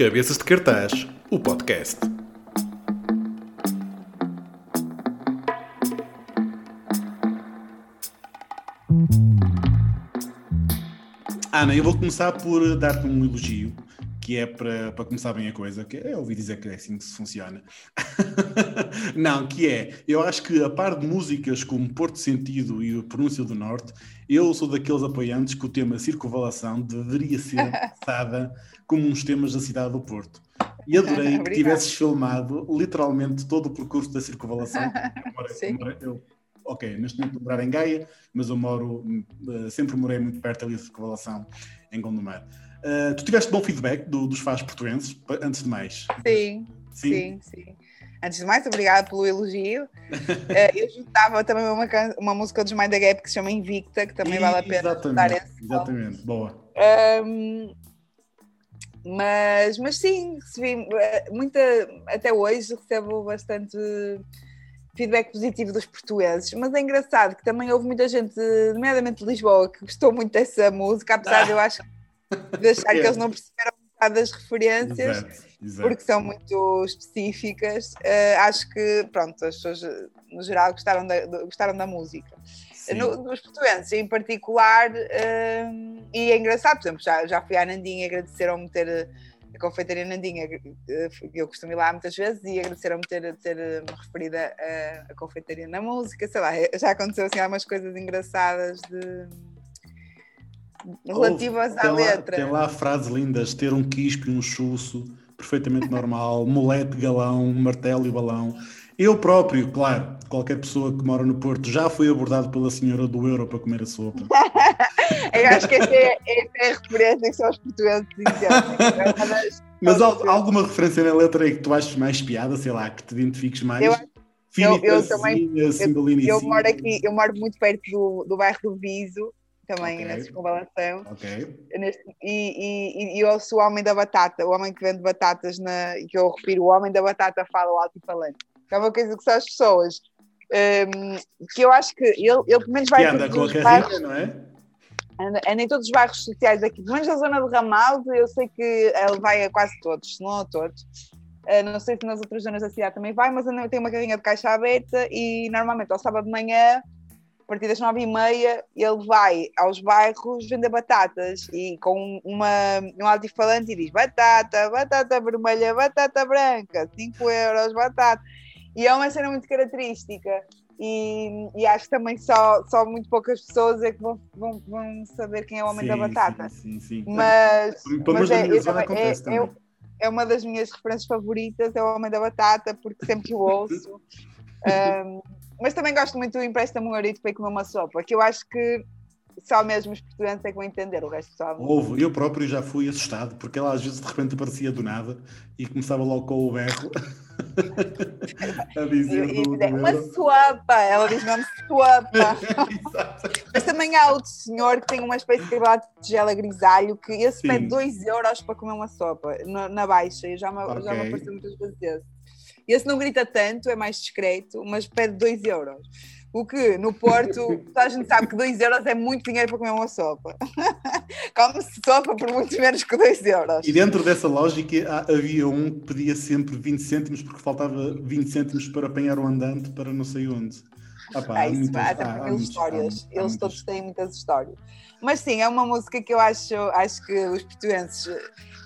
Cabeças de Cartaz, o podcast. Ana, eu vou começar por dar-te um elogio, que é para, para começar bem a coisa, que é ouvi dizer que é assim que se funciona. Não, que é, eu acho que a par de músicas como Porto Sentido e o Pronúncia do Norte, eu sou daqueles apoiantes que o tema circunvalação deveria ser passada como uns temas da cidade do Porto. E adorei que tivesses filmado literalmente todo o percurso da circunvalação. Eu, moro, eu, ok, neste momento vou morar em Gaia, mas eu moro, uh, sempre morei muito perto ali da circunvalação em Gondomar. Uh, tu tiveste bom feedback do, dos fãs portuenses, antes de mais? Sim, sim, sim. sim. Antes de mais, obrigada pelo elogio. uh, eu juntava também uma, uma música dos Mind the Gap que se chama Invicta, que também e, vale a pena Exatamente, esse exatamente. boa. Um, mas, mas sim, recebi muita, até hoje recebo bastante feedback positivo dos portugueses, mas é engraçado que também houve muita gente, nomeadamente de Lisboa, que gostou muito dessa música, apesar ah. de eu acho de achar que eles não perceberam metade das referências, exato, exato. porque são muito específicas. Uh, acho que, pronto, as pessoas no geral gostaram da, gostaram da música. No, nos portugueses em particular, uh, e é engraçado, por exemplo, já, já fui à Nandinha, agradeceram-me ter a confeitaria Nandinha, eh, eu costumo ir lá muitas vezes e agradeceram-me ter, ter me referido a, a confeitaria na música, sei lá, já aconteceu assim algumas coisas engraçadas de relativas à letra. Tem lá frases lindas, ter um quispo e um chuço, perfeitamente normal, molete, galão, martelo e balão. Eu próprio, claro, qualquer pessoa que mora no Porto já foi abordado pela senhora do Euro para comer a sopa. Eu acho que essa é, essa é a referência que são os portugueses dizem. Mas há alguma referência na letra aí que tu achas mais piada, sei lá, que te identifiques mais? Eu, eu, eu também eu, eu, moro aqui, eu moro muito perto do, do bairro do Viso, também okay. na circunvalação. Okay. Neste, e, e, e, eu sou o homem da batata, o homem que vende batatas, na, que eu refiro, o homem da batata fala alto e falante é uma coisa que são as pessoas. Um, que eu acho que ele, ele pelo menos vai. Que anda com a carrinha, bairros, não é? Anda, anda, em todos os bairros sociais aqui, pelo menos na zona do Ramalde, eu sei que ele vai a quase todos, se não a todos. Uh, não sei se nas outras zonas da cidade também vai, mas tem uma carrinha de caixa aberta e normalmente ao sábado de manhã, partir das nove e meia, ele vai aos bairros vender batatas e com uma, um altifalante e diz batata, batata vermelha, batata branca, 5 euros, batata. E é uma cena muito característica. E, e, acho que também só, só muito poucas pessoas é que vão, vão, vão saber quem é o Homem sim, da Batata. Sim, sim, sim. Mas, mas é, é, é, é, uma das minhas referências favoritas, é o Homem da Batata, porque sempre que o ouço. um, mas também gosto muito do Empresta-me um para ir comer uma sopa, que eu acho que só mesmo os portugueses é que vão entender, o resto só. Houve, eu próprio já fui assustado, porque ela às vezes de repente aparecia do nada e começava logo com o berro a dizer. E, do, do uma sopa, ela diz mesmo sopa. Mas também há outro senhor que tem uma espécie de de tigela grisalho que esse Sim. pede 2 euros para comer uma sopa na, na baixa. Eu já me, okay. já me apareceu muitas vezes esse. Esse não grita tanto, é mais discreto, mas pede 2 euros. O que no Porto, a gente sabe que 2 euros é muito dinheiro para comer uma sopa. Come-se sopa por muito menos que 2 euros. E dentro dessa lógica havia um que pedia sempre 20 cêntimos porque faltava 20 cêntimos para apanhar o andante para não sei onde. Ah, pá, é isso, muitas, há, há histórias. Há, Eles todos têm muitas histórias. Mas sim, é uma música que eu acho, acho que os portugueses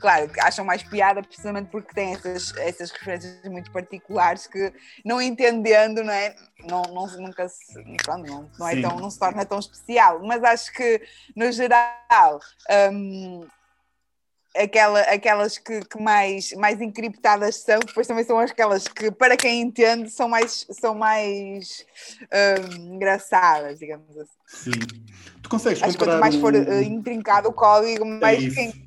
claro, acham mais piada precisamente porque têm essas, essas referências muito particulares que não entendendo, não é? Não, não, nunca se, pronto, não, não, é tão, não se torna tão especial, mas acho que no geral um, aquela, aquelas que, que, mais, mais encriptadas são, depois também são aquelas que, para quem entende, são mais, são mais um, engraçadas, digamos assim. Sim. Tu consegues Acho comparar. Quanto mais for uh, intrincado o código, mais. É quem,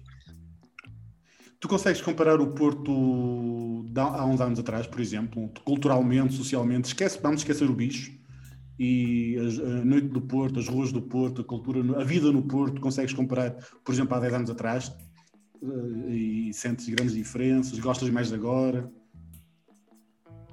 Tu consegues comparar o Porto de há uns anos atrás, por exemplo, culturalmente, socialmente, esquece, vamos esquecer o bicho e a, noite do Porto, as ruas do Porto, a cultura, a vida no Porto, consegues comparar, por exemplo, há 10 anos atrás eh, e sentes grandes diferenças, gostas mais agora?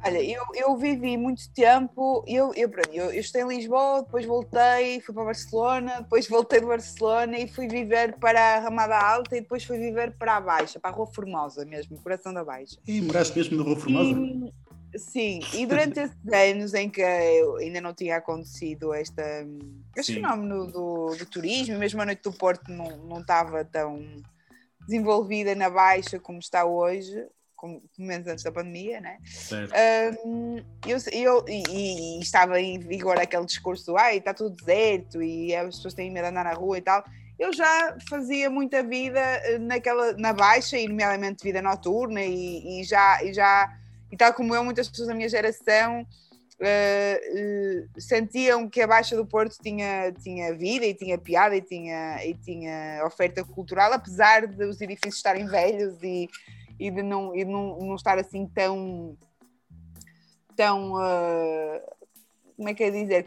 Olha, eu, eu vivi muito tempo, eu, eu, eu, eu estou em Lisboa, depois voltei, fui para Barcelona, depois voltei de Barcelona e fui viver para a Ramada Alta e depois fui viver para a Baixa, para a Rua Formosa mesmo, coração da Baixa. E moraste mesmo na Rua Formosa? E, sim, e durante esses anos em que eu ainda não tinha acontecido esta, este fenómeno do, do turismo, mesmo a noite do Porto não, não estava tão desenvolvida na Baixa como está hoje, como menos antes da pandemia, né? Um, eu, eu, e, e, estava em vigor aquele discurso do ai, está tudo deserto e as pessoas têm medo de andar na rua e tal. Eu já fazia muita vida eh, naquela, na baixa, e nomeadamente vida noturna, e, e já, e já, e tal como eu, muitas pessoas da minha geração Uh, uh, sentiam que a Baixa do Porto tinha, tinha vida e tinha piada e tinha, e tinha oferta cultural, apesar de os edifícios estarem velhos e, e de não, e não, não estar assim tão. tão. Uh, como é que é dizer?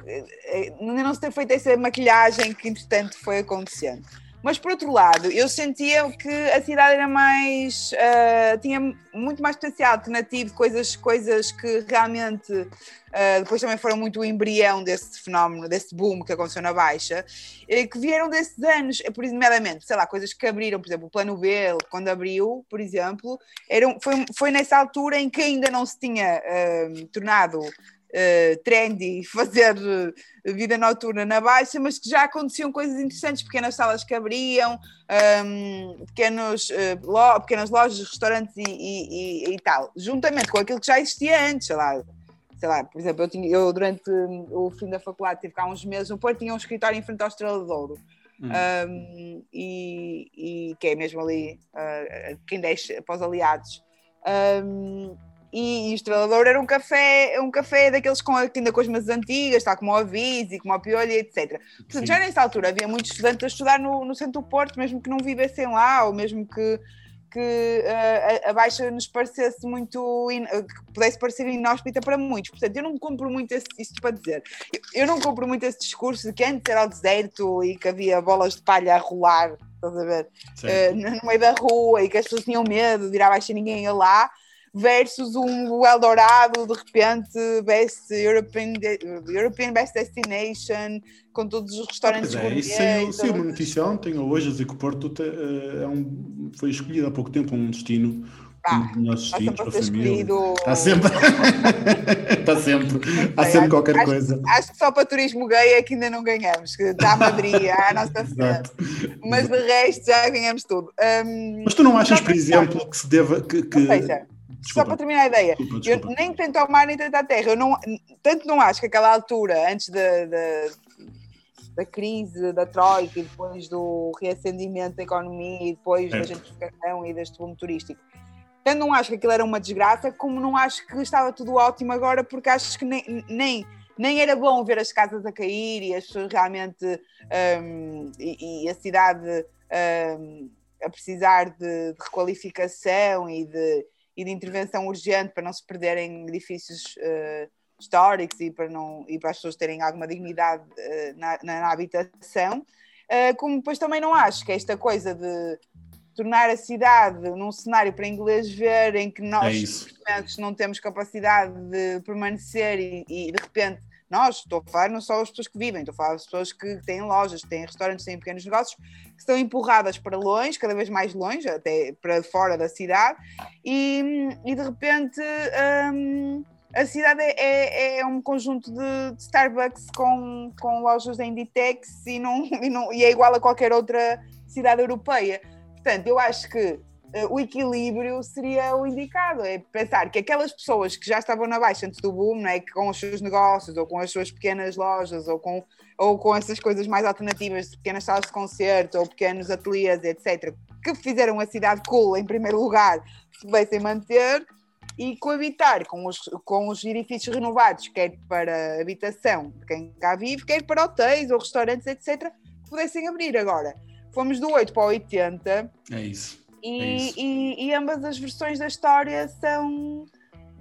Ainda não se ter feito essa maquilhagem que, entretanto, foi acontecendo. Mas por outro lado, eu sentia que a cidade era mais. Uh, tinha muito mais potencial alternativo, coisas, coisas que realmente uh, depois também foram muito o embrião desse fenómeno, desse boom que aconteceu na Baixa, uh, que vieram desses anos, por exemplo, sei lá, coisas que abriram, por exemplo, o Plano B, quando abriu, por exemplo, eram, foi, foi nessa altura em que ainda não se tinha uh, tornado uh, trendy fazer eh, vida noturna na Baixa, mas que já aconteciam coisas interessantes, pequenas salas que abriam, um, ehm, pequenos, uh, lo, pequenas lojas, restaurantes e, e, e, e, tal, juntamente com aquilo que já existia antes, sei lá. Sei lá, por exemplo, eu, tinha, eu durante o fim da faculdade tive cá uns meses no Porto, tinha um escritório em frente ao Estrela de Ouro. Hum. Um, e, e, que é mesmo ali, uh, quem deixa para os aliados. Um, e, e o Estrelador era um café, um café daqueles com, ainda com as mesas antigas, tal como o Avise, como o Piolho, etc. Portanto, já nessa altura havia muitos estudantes a estudar no, no centro do Porto, mesmo que não vivessem lá, ou mesmo que, que uh, a, a, Baixa nos parecesse muito, in, que pudesse parecer inóspita para muitos. Portanto, eu não compro muito esse, isto para dizer, eu, eu, não compro muito esse discurso de que antes era o deserto e que havia bolas de palha a rolar, estás a ver, uh, no meio da rua e que as pessoas tinham medo de ir à Baixa e ninguém ia lá versus um Eldorado, de repente, Best European, European Best Destination, com todos os restaurantes ah, é, isso saiu, saiu uma notícia ontem ou hoje a dizer que o Porto te, uh, é um, foi escolhido há pouco tempo um destino ah, destinos para a família. Escolhido... Está sempre, está sempre, há sempre qualquer acho, coisa. Acho que só para turismo gay é que ainda não ganhamos, que está a Madrid, a nossa cidade. Mas de resto já ganhamos tudo. Um, Mas tu não achas, por exemplo, que se deva que, que Desculpa. Só para terminar a ideia, desculpa, desculpa. eu nem tento ao mar nem tento à terra. Eu não, tanto não acho que aquela altura, antes da, da, da crise da Troika e depois do reacendimento da economia e depois é. da gentrificação e deste boom turístico, tanto não acho que aquilo era uma desgraça, como não acho que estava tudo ótimo agora, porque acho que nem, nem, nem era bom ver as casas a cair e as pessoas realmente um, e, e, a cidade um, a precisar de, de requalificação e de e de intervenção urgente para não se perderem edifícios uh, históricos e para, não, e para as pessoas terem alguma dignidade uh, na, na, habitação. Uh, como depois também não acho que esta coisa de tornar a cidade num cenário para inglês ver em que nós é não temos capacidade de permanecer e, e de repente nós, estou a falar não só as pessoas que vivem, estou a falar das pessoas que têm lojas, têm restaurantes, têm pequenos negócios, que estão empurradas para longe, cada vez mais longe, até para fora da cidade, e, e de repente hum, a cidade é, é, é um conjunto de, de, Starbucks com, com lojas da Inditex e, não, e, não, e é igual a qualquer outra cidade europeia. Portanto, eu acho que o equilíbrio seria o indicado. É pensar que aquelas pessoas que já estavam na baixa antes do boom, não é? que com os seus negócios, ou com as suas pequenas lojas, ou com, ou com essas coisas mais alternativas, pequenas salas de concerto, ou pequenos ateliês, etc., que fizeram a cidade cool em primeiro lugar, se pudessem manter e coabitar com os, com os edifícios renovados, quer para habitação de quem cá vive, quer para hotéis ou restaurantes, etc., que pudessem abrir. Agora, fomos do 8 para o 80. É isso e, é e, e, ambas as versões da história são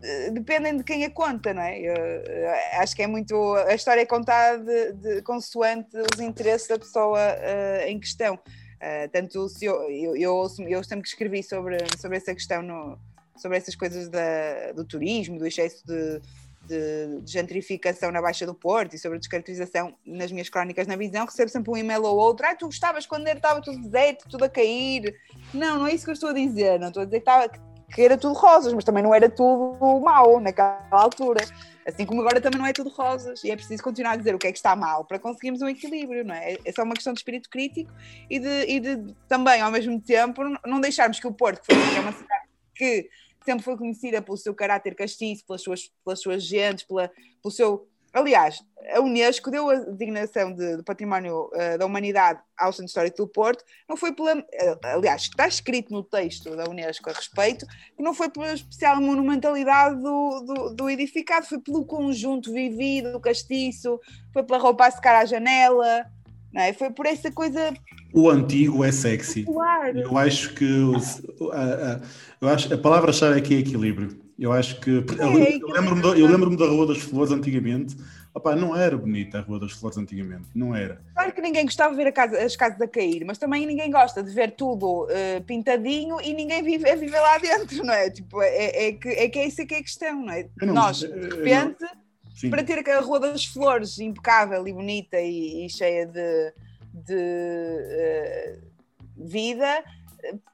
eh, dependem de quem a conta, não é? Eu, eu acho que é muito a história é contada de, de, consoante os interesses da pessoa uh, em questão. Uh, tanto se eu, eu, eu, eu, sempre que escrevi sobre, sobre essa questão no, sobre essas coisas da, do turismo, do excesso de, de, de, gentrificação na Baixa do Porto e sobre a descaracterização nas minhas crónicas na visão, recebo sempre um e-mail ou outro. Ah, tu gostavas quando estava tudo deserto, tudo a cair. Não, não é isso que eu estou a dizer. Não estou a dizer que, estava, que era tudo rosas, mas também não era tudo mau naquela altura. Assim como agora também não é tudo rosas. E é preciso continuar a dizer o que é que está mal para conseguirmos um equilíbrio, não é? É só uma questão de espírito crítico e de, e de também, ao mesmo tempo, não deixarmos que o Porto, que foi uma cidade que sempre foi conhecida pelo seu caráter castiço, pelas suas, pelas suas gentes, pela, pelo seu. Aliás, a Unesco deu a designação de, de património uh, da humanidade ao Centro Histórico do Porto, não foi pela. Uh, aliás, está escrito no texto da Unesco a respeito, que não foi pela especial monumentalidade do, do, do edificado, foi pelo conjunto vivido, castiço, foi pela roupa a secar à janela, não é? Foi por essa coisa. O antigo é sexy. Claro. Eu acho que a, a, eu acho, a palavra-chave aqui é equilíbrio. Eu acho que. É, eu lembro-me da, lembro da Rua das Flores antigamente. Opa, não era bonita a Rua das Flores antigamente, não era. Claro que ninguém gostava de ver casa, as casas a cair, mas também ninguém gosta de ver tudo uh, pintadinho e ninguém vive, é viver lá dentro, não é? Tipo, é, é, que, é que é isso que é a questão, não é? Não, Nós, de repente. Não Sim. para ter a Rua das Flores impecável e bonita e, e cheia de, de uh, vida,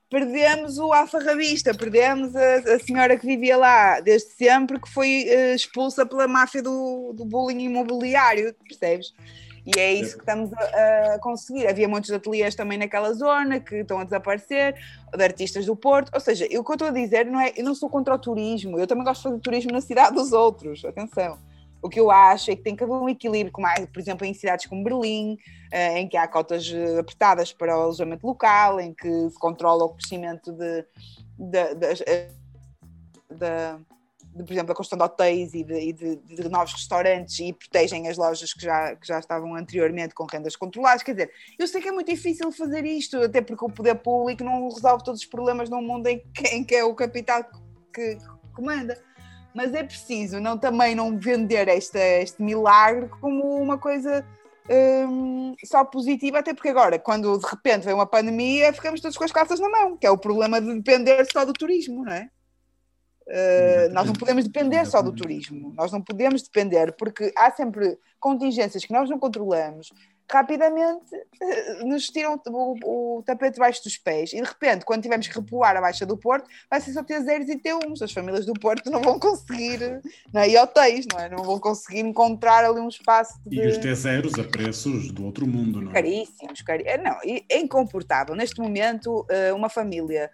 perdemos o alfarrabista, perdemos a, a, senhora que vivia lá desde sempre, que foi uh, expulsa pela máfia do, do bullying imobiliário, percebes? E é isso que estamos a, a, conseguir. Havia muitos ateliês também naquela zona que estão a desaparecer, de artistas do Porto. Ou seja, o que eu estou a dizer não é, eu não sou contra o turismo, eu também gosto de fazer turismo na cidade dos outros, atenção. O que eu acho é que tem que haver um equilíbrio, como por exemplo, em cidades como Berlim, eh, em que há cotas eh, apertadas para o alojamento local, em que se controla o crescimento de, de, de, eh, de por exemplo, a construção de hotéis e, de, de, de, novos restaurantes e protegem as lojas que já, que já estavam anteriormente com rendas controladas. Quer dizer, eu sei que é muito difícil fazer isto, até porque o poder público não resolve todos os problemas num mundo em que, em que é o capital que comanda mas é preciso não, também não vender esta, este milagre como uma coisa um, só positiva, até porque agora, quando de repente vem uma pandemia, ficamos todos com as calças na mão, que é o problema de depender só do turismo, não é? Uh, nós não podemos depender só do turismo, nós não podemos depender, porque há sempre contingências que nós não controlamos, rapidamente eh, nos tiram o, o, tapete debaixo dos pés e de repente, quando tivermos que repoar a Baixa do Porto, vai ser só ter zeros e ter uns. As famílias do Porto não vão conseguir, não é? e hotéis, não é? Não vão conseguir encontrar ali um espaço. De... E os T0 a preços do outro mundo, não é? Caríssimos, caríssimos. É, não, é incomportável. Neste momento, eh, uma família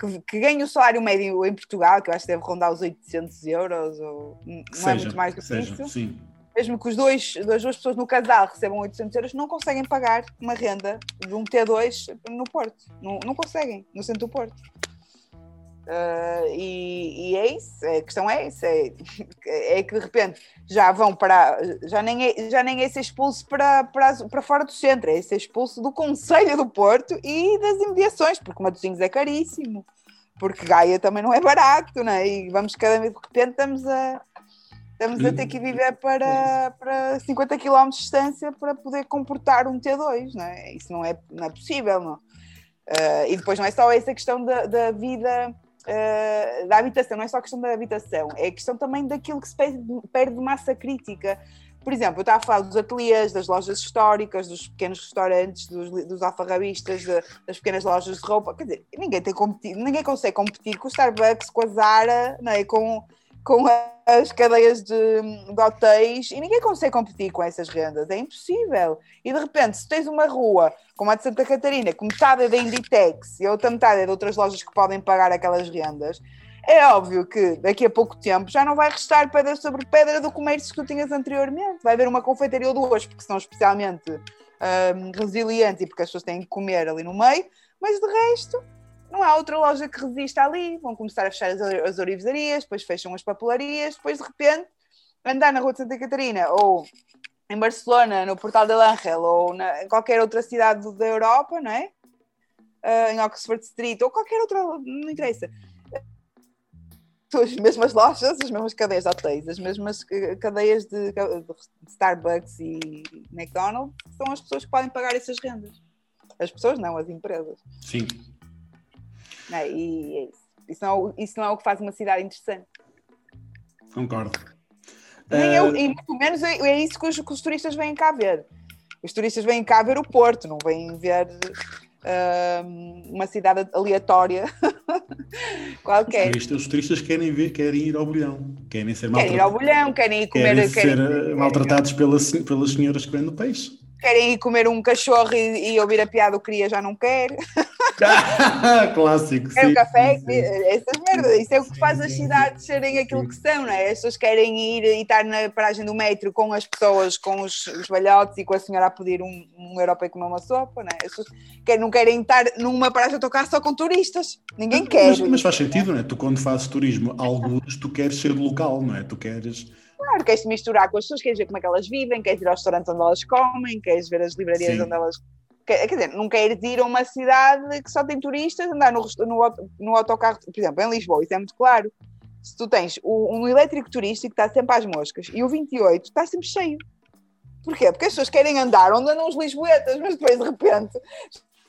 que, que ganha o salário médio em Portugal, que eu acho que deve rondar os 800 euros, ou não seja, é muito mais do que seja, isso. Sim mesmo que os dois, as duas pessoas no casal recebam 800 euros, não conseguem pagar uma renda de um T2 no Porto. Não, não conseguem, no centro do Porto. Uh, e, e, é isso, a questão é isso, é, é, que de repente já vão para, já nem é, já nem é ser expulso para, para, para fora do centro, é ser expulso do Conselho do Porto e das imediações, porque Matosinhos é caríssimo, porque Gaia também não é barato, não é? E vamos cada vez, de repente estamos a, Estamos a ter que viver para, para 50 km de distância para poder comportar um T2, não é? Isso não é, não é possível, não. Uh, e depois não é só essa questão da, da vida, uh, da habitação, não é só a questão da habitação, é a questão também daquilo que se perde, perde de massa crítica. Por exemplo, eu estava a falar dos ateliês, das lojas históricas, dos pequenos restaurantes, dos, dos alfarrabistas, de, das pequenas lojas de roupa. Quer dizer, ninguém, tem ninguém consegue competir com o Starbucks, com a Zara, não é? com com as cadeias de, de, hotéis e ninguém consegue competir com essas rendas, é impossível. E de repente, se tens uma rua como a de Santa Catarina, que metade é da Inditex e a outra metade é de outras lojas que podem pagar aquelas rendas, é óbvio que daqui a pouco tempo já não vai restar pedra sobre pedra do comércio que tu tinhas anteriormente. Vai haver uma confeitaria ou duas, porque são especialmente um, resilientes e porque as pessoas têm que comer ali no meio, mas de resto não há outra loja que resista ali, vão começar a fechar as, as orivesarias, depois fecham as papelarias, depois de repente andar na Rua de Santa Catarina ou em Barcelona, no Portal de L'Angel ou na, em qualquer outra cidade da Europa, não é? Uh, em Oxford Street ou qualquer outra, não interessa. As mesmas lojas, as mesmas cadeias de hotéis, as mesmas cadeias de, de Starbucks e McDonald's são as pessoas que podem pagar essas rendas. As pessoas não, as empresas. Sim. Né? E é isso. Isso não, é isso não é o que faz uma cidade interessante. Concordo. Nem eu, e muito menos é, é isso que os, que os turistas vêm cá ver. Os turistas vêm cá ver o Porto, não vêm ver uma cidade aleatória qualquer. Os turistas, os turistas, querem ver, querem ir ao bolhão, querem ser Querem ir ao bolhão, querem ir comer. Querem, querem ser eh, maltratados pelas, pelas senhoras que vendem peixe. Querem ir comer um cachorro e, e ouvir a piada, o queria já não quer. Clássico. Quer um café, sim, sim. essas merdas. Isso é o que faz as cidades serem aquilo que são, não é? As pessoas querem ir e estar na paragem do metro com as pessoas, com os, os balhotes e com a senhora a pedir um, um euro para comer uma sopa, não é? As pessoas querem, não querem estar numa paragem de autocarro só com turistas. Ninguém quer. Mas, mas faz sentido, não é? Tu, quando fazes turismo, alguns, tu queres ser local, não é? Tu queres Claro, queres te misturar com as pessoas, queres ver como é que elas vivem, queres ir aos restaurantes onde elas comem, queres ver as livrarias Sim. onde elas. Quer, quer dizer, não queres ir a uma cidade que só tem turistas, andar no, no, no autocarro, por exemplo, em Lisboa, isso é muito claro. Se tu tens o, um elétrico turístico que está sempre às moscas e o 28 está sempre cheio. Porquê? Porque as pessoas querem andar onde andam os lisboetas, mas depois de repente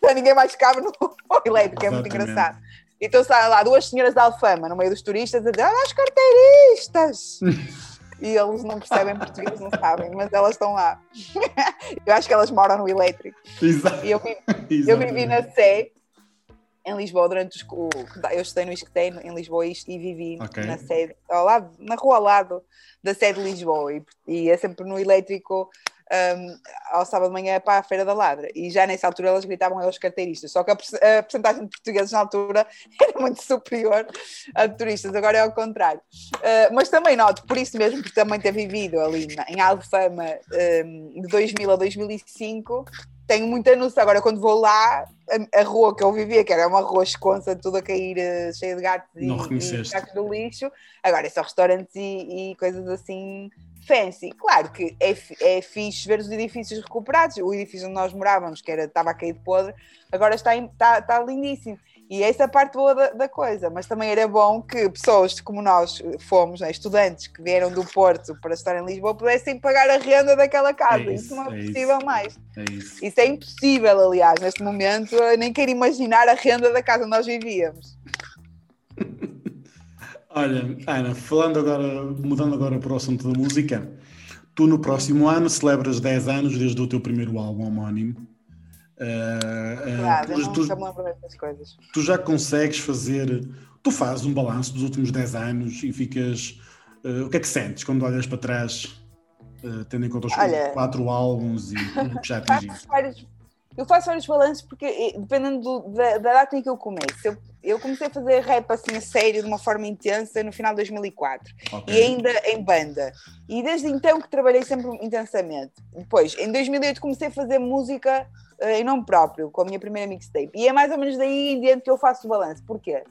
já ninguém mais cabe no elétrico, é muito engraçado. Então está lá duas senhoras de Alfama no meio dos turistas a dizer: Olha as carteiristas! e eles não percebem português, não sabem, mas elas estão lá. eu acho que elas moram no elétrico. Exato. E eu, eu vivi na Sé, em Lisboa, durante os. Eu estudei no Isqueté, em Lisboa, e vivi okay. na sede, ao lado, na rua ao lado da sede de Lisboa, e, e é sempre no elétrico um, ao sábado de manhã para a Feira da Ladra. E já nessa altura elas gritavam aos carteiristas. Só que a, a porcentagem de portugueses na altura era muito superior a de turistas, agora é ao contrário. Uh, mas também noto, por isso mesmo, por também ter vivido ali na, em Alfama um, de 2000 a 2005, tenho muita noção. Agora, quando vou lá, a, a, rua que eu vivia, que era uma rua esconsa, tudo a cair, uh, cheia de gatos e, e gatos do lixo, agora é só restaurantes e, e coisas assim fancy. Claro que é, é fixe ver os edifícios recuperados. O edifício onde nós morávamos, que era, estava a cair de podre, agora está, está, está lindíssimo. E essa é a parte boa da, da, coisa, mas também era bom que pessoas como nós fomos, né, estudantes que vieram do Porto para estar em Lisboa, pudessem pagar a renda daquela casa. É isso, isso, não é, é possível isso. mais. É isso. isso é impossível, aliás, neste momento, eu nem quero imaginar a renda da casa onde nós vivíamos. Olha, Ana, falando agora, mudando agora para o assunto da música, tu no próximo ano celebras 10 anos desde o teu primeiro álbum homónimo. Uh, claro, tu, tu, tu já consegues fazer, tu fazes um balanço dos últimos 10 anos e ficas. Uh, o que é que sentes quando olhas para trás, uh, tendo em conta os Olha, quatro álbuns e tudo que já atingiste? Eu faço vários balanços porque, dependendo do, da, da, data em que eu começo, eu, eu, comecei a fazer rap assim a sério, de uma forma intensa, no final de 2004 okay. e ainda em banda. E desde então que trabalhei sempre intensamente. Depois, em 2008, comecei a fazer música uh, em nome próprio, com a minha primeira mixtape. E é mais ou menos daí em diante que eu faço o balanço. Porquê?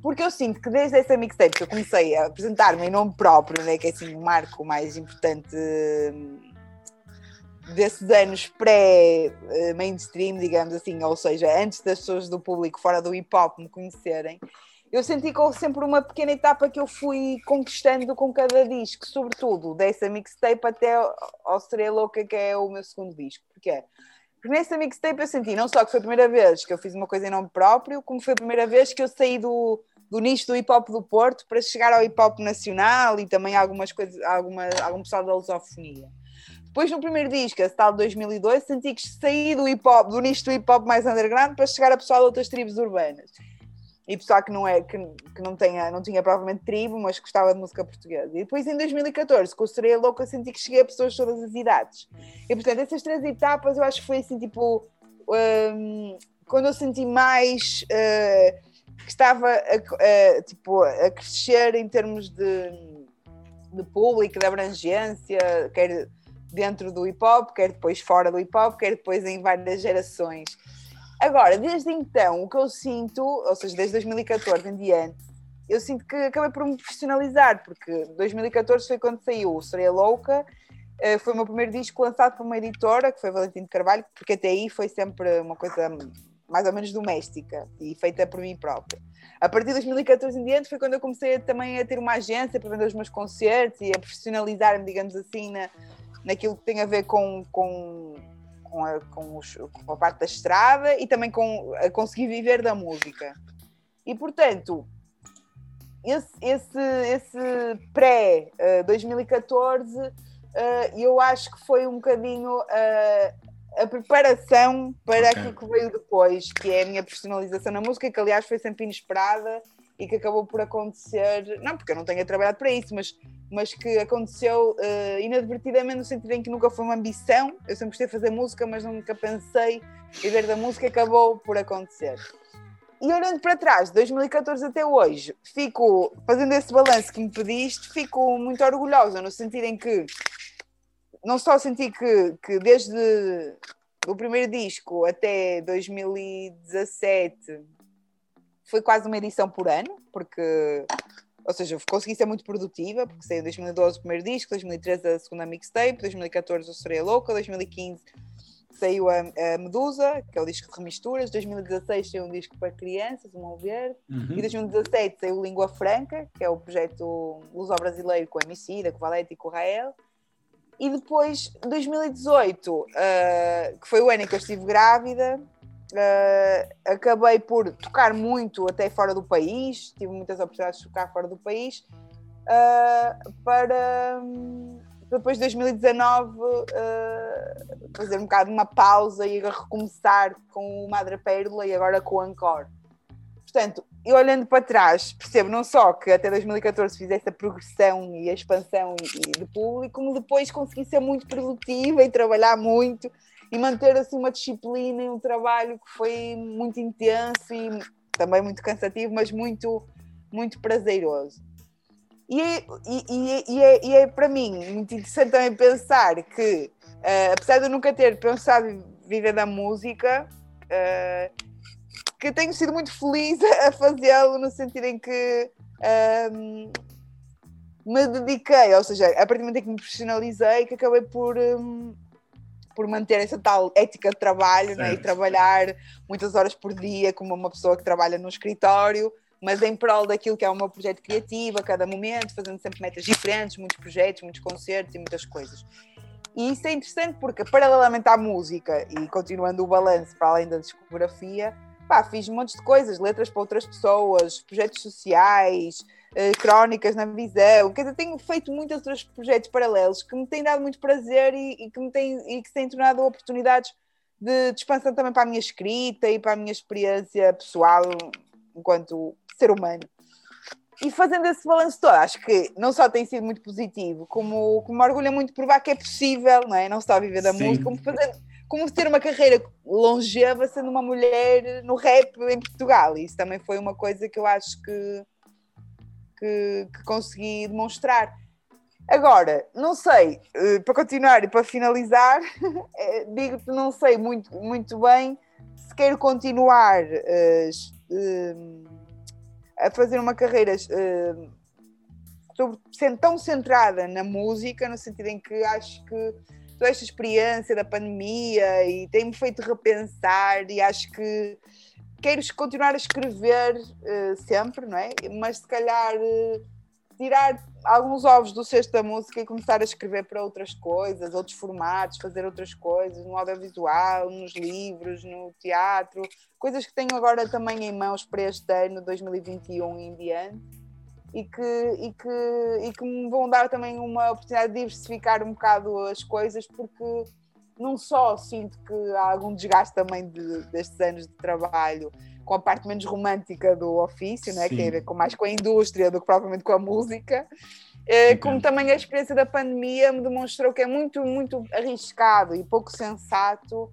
Porque eu sinto que desde essa mixtape que eu comecei a apresentar-me em nome próprio, né, que é assim o marco mais importante. Uh, desses anos pré-mainstream, digamos assim, ou seja, antes das pessoas do público fora do hip hop me conhecerem, eu senti que houve sempre uma pequena etapa que eu fui conquistando com cada disco, sobretudo dessa mixtape até ao Sereia Louca, que é o meu segundo disco. Porquê? Porque nessa mixtape eu senti não só que foi a primeira vez que eu fiz uma coisa em nome próprio, como foi a primeira vez que eu saí do, do nicho do hip hop do Porto para chegar ao hip hop nacional e também algumas coisas, alguma, algum pessoal da lusofonia. Depois, no primeiro disco, esse tal de 2002, senti que saí do hip hop, do nicho do hip hop mais underground, para chegar a pessoal de outras tribos urbanas. E pessoal que não, é, que, que não, tenha, não tinha provavelmente tribo, mas gostava de música portuguesa. E depois, em 2014, com o Sereia Louca, senti que cheguei a pessoas de todas as idades. E, portanto, essas três etapas eu acho que foi assim, tipo, um, quando eu senti mais uh, que estava a, tipo, a crescer em termos de, de público, de abrangência, quer dentro do hip hop, quer depois fora do hip hop, quer depois em várias gerações. Agora, desde então, o que eu sinto, ou seja, desde 2014 em diante, eu sinto que acabei por me profissionalizar, porque 2014 foi quando saiu Sereia Louca, eh, foi o meu primeiro disco lançado por uma editora, que foi Valentim de Carvalho, porque até aí foi sempre uma coisa mais ou menos doméstica e feita por mim própria. A partir de 2014 em diante foi quando eu comecei também a ter uma agência para vender os meus concertos e a profissionalizar-me, digamos assim, na, naquilo que tem a ver com, com, com, a, com, os, com a parte da estrada e também com a conseguir viver da música. E portanto, esse, esse, esse pré-2014, uh, uh, eu acho que foi um bocadinho uh, a preparação para okay. aquilo que veio depois, que é a minha personalização na música, que aliás foi sempre inesperada e que acabou por acontecer, não porque eu não tenha trabalhado para isso, mas, mas que aconteceu uh, inadvertidamente no sentido em que nunca foi uma ambição, eu sempre gostei de fazer música, mas nunca pensei em ver da música, acabou por acontecer. E olhando para trás, de 2014 até hoje, fico, fazendo esse balanço que me pediste, fico muito orgulhosa, no sentido em que não só senti que, que desde o primeiro disco até 2017 foi quase uma edição por ano, porque, ou seja, consegui ser muito produtiva, porque saiu em 2012 o primeiro disco, 2013 a segunda mixtape, 2014 o Sereia Louca, 2015 saiu a, a, Medusa, que é o disco de remisturas, 2016 saiu um disco para crianças, o Mão Verde, uhum. e 2017 saiu Língua Franca, que é o projeto Luso Brasileiro com a Emicida, com o Valete e com o Rael, e depois, 2018, uh, que foi o ano em que eu estive grávida, Uh, acabei por tocar muito até fora do país, tive muitas oportunidades de tocar fora do país, uh, para um, depois de 2019 uh, fazer um bocado uma pausa e recomeçar com o Madre Pérola e agora com o Encore. Portanto, eu olhando para trás, percebo não só que até 2014 fiz essa progressão e a expansão de público, como depois consegui ser muito produtiva e trabalhar muito e manter assim uma disciplina e um trabalho que foi muito intenso e também muito cansativo, mas muito, muito prazeroso. E é, e, e, é, e é para mim muito interessante também pensar que, uh, apesar de eu nunca ter pensado viver da música, uh, que tenho sido muito feliz a fazê-lo no sentido em que um, me dediquei, ou seja, a partir do momento em que me profissionalizei, que acabei por, um, por manter essa tal ética de trabalho né? e trabalhar muitas horas por dia como uma pessoa que trabalha no escritório, mas em prol daquilo que é o meu projeto criativo a cada momento, fazendo sempre metas diferentes, muitos projetos, muitos concertos e muitas coisas. E isso é interessante porque, paralelamente à música e continuando o balanço para além da discografia, pá, fiz um monte de coisas, letras para outras pessoas, projetos sociais, eh, crónicas na visão, quer dizer, tenho feito muitos outros projetos paralelos que me têm dado muito prazer e, e que me têm, e que têm tornado oportunidades de, de, expansão também para a minha escrita e para a minha experiência pessoal enquanto ser humano. E fazendo esse balanço todo, acho que não só tem sido muito positivo, como, como me orgulha muito provar que é possível, não é? Não só viver da Sim. música, como fazendo como ter uma carreira longeva sendo uma mulher no rap em Portugal. Isso também foi uma coisa que eu acho que, que, que consegui demonstrar. Agora, não sei, eh, para continuar e para finalizar, eh, digo que não sei muito, muito bem se quero continuar uh, a fazer uma carreira uh, sendo tão centrada na música, no sentido em que acho que toda esta experiência da pandemia e tem-me feito repensar e acho que quero continuar a escrever uh, sempre, não é? Mas se calhar uh, tirar alguns ovos do cesto da música e começar a escrever para outras coisas, outros formatos, fazer outras coisas, no audiovisual, nos livros, no teatro, coisas que tenho agora também em mãos para este ano, 2021 em diante e que, e, que, e que me vão dar também uma oportunidade de diversificar um bocado as coisas, porque não só sinto que há algum desgaste também de, destes anos de trabalho com a parte menos romântica do ofício, né? que tem a ver com, mais com a indústria do que propriamente com a música, eh, como também a experiência da pandemia me demonstrou que é muito, muito arriscado e pouco sensato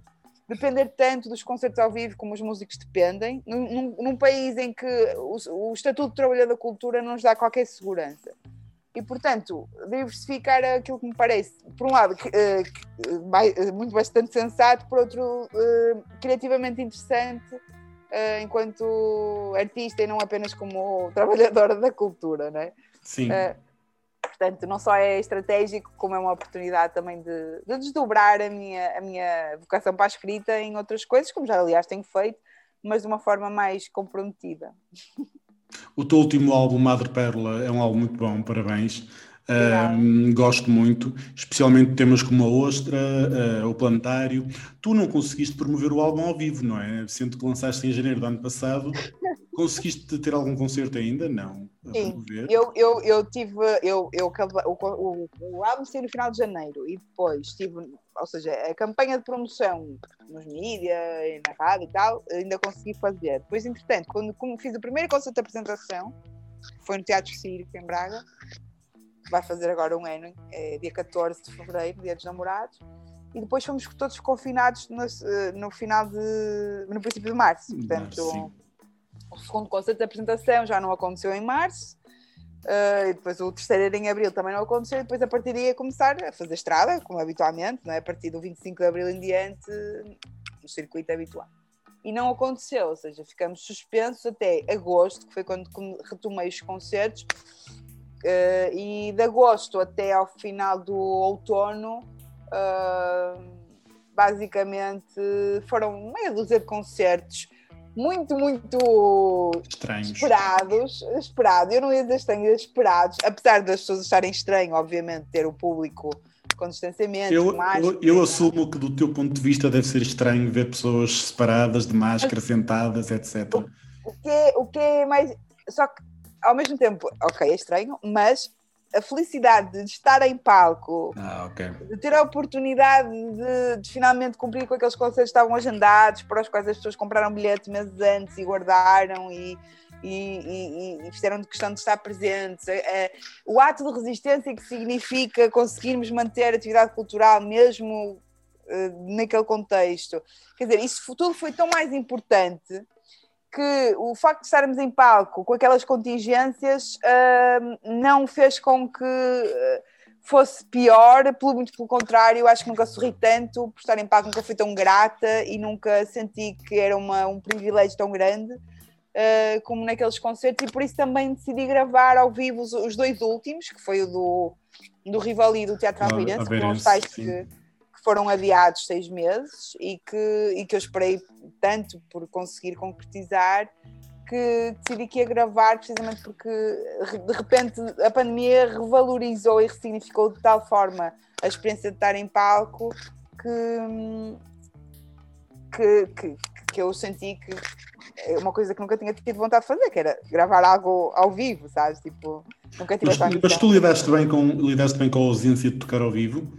depender tanto dos concertos ao vivo como os músicos dependem, num, num país em que o, o, Estatuto de Trabalhador da Cultura não nos dá qualquer segurança. E, portanto, diversificar aquilo que me parece, por um lado, uh, muito bastante sensato, por outro, criativamente interessante, enquanto artista e não apenas como trabalhadora da cultura, não é? Sim. Portanto, não só é estratégico, como é uma oportunidade também de, de desdobrar a minha, a minha vocação para a escrita em outras coisas, como já aliás tenho feito, mas de uma forma mais comprometida. O teu último álbum, Madre Pérola, é um álbum muito bom, parabéns. Um, gosto muito, especialmente temas como a Ostra, uh, o Planetário. Tu não conseguiste promover o álbum ao vivo, não é? Sendo que lançaste em janeiro do ano passado. Conseguiste ter algum concerto ainda? Não. Sim, eu, eu, eu tive, eu, eu, o, o, o álbum saiu no final de janeiro e depois tive, ou seja, a campanha de promoção nos mídias na rádio e tal, ainda consegui fazer. Depois, entretanto, quando, fiz o primeiro concerto de apresentação, foi no Teatro Círico em Braga, vai fazer agora um ano, é dia 14 de fevereiro, dia dos namorados, e depois fomos todos confinados no, eh, no final de. no princípio de março. Portanto, segundo concerto de apresentação já não aconteceu em março. Uh, e depois o terceiro era em abril também não aconteceu, e depois a partir daí ia começar a fazer estrada, como habitualmente, não é? a partir do 25 de abril em diante, no circuito habitual. E não aconteceu, ou seja, ficamos suspensos até agosto, que foi quando retomei os concertos, uh, e de agosto até ao final do outono Uh, basicamente foram meia dúzia de concertos muito, muito estranhos. esperados. Esperado. Eu não ia dizer estranhos, esperados, apesar das pessoas acharem estranho, obviamente, ter o público com distanciamento. Eu, eu, eu, assumo que, do teu ponto de vista, deve ser estranho ver pessoas separadas, de máscara, sentadas, etc. O, o, que é, o que é mais. Só que, ao mesmo tempo, ok, é estranho, mas a felicidade de estar em palco, ah, okay. de ter a oportunidade de, de, finalmente cumprir com aqueles concertos que estavam agendados, para os quais as pessoas compraram bilhetes meses antes e guardaram e, e, e, e fizeram de questão de estar presentes. É, é, o ato de resistência que significa conseguirmos manter a atividade cultural mesmo uh, naquele contexto. Quer dizer, isso tudo foi tão mais importante que o facto de estarmos em palco com aquelas contingências uh, não fez com que uh, fosse pior, pelo, muito pelo contrário, acho que nunca sorri tanto por estar em palco, nunca fui tão grata e nunca senti que era uma, um privilégio tão grande uh, como naqueles concertos. E por isso também decidi gravar ao vivo os, os dois últimos, que foi o do, do Rivali e do Teatro Aveirense, que foram os tais que foram adiados seis meses e que, e que eu esperei tanto por conseguir concretizar que decidi que ia gravar precisamente porque de repente a pandemia revalorizou e ressignificou de tal forma a experiência de estar em palco que, que, que, que eu senti que é uma coisa que nunca tinha tido vontade de fazer, que era gravar algo ao vivo, sabes? Tipo, nunca tive mas, mas tu lidaste bem, com, lidaste bem com a ausência de tocar ao vivo?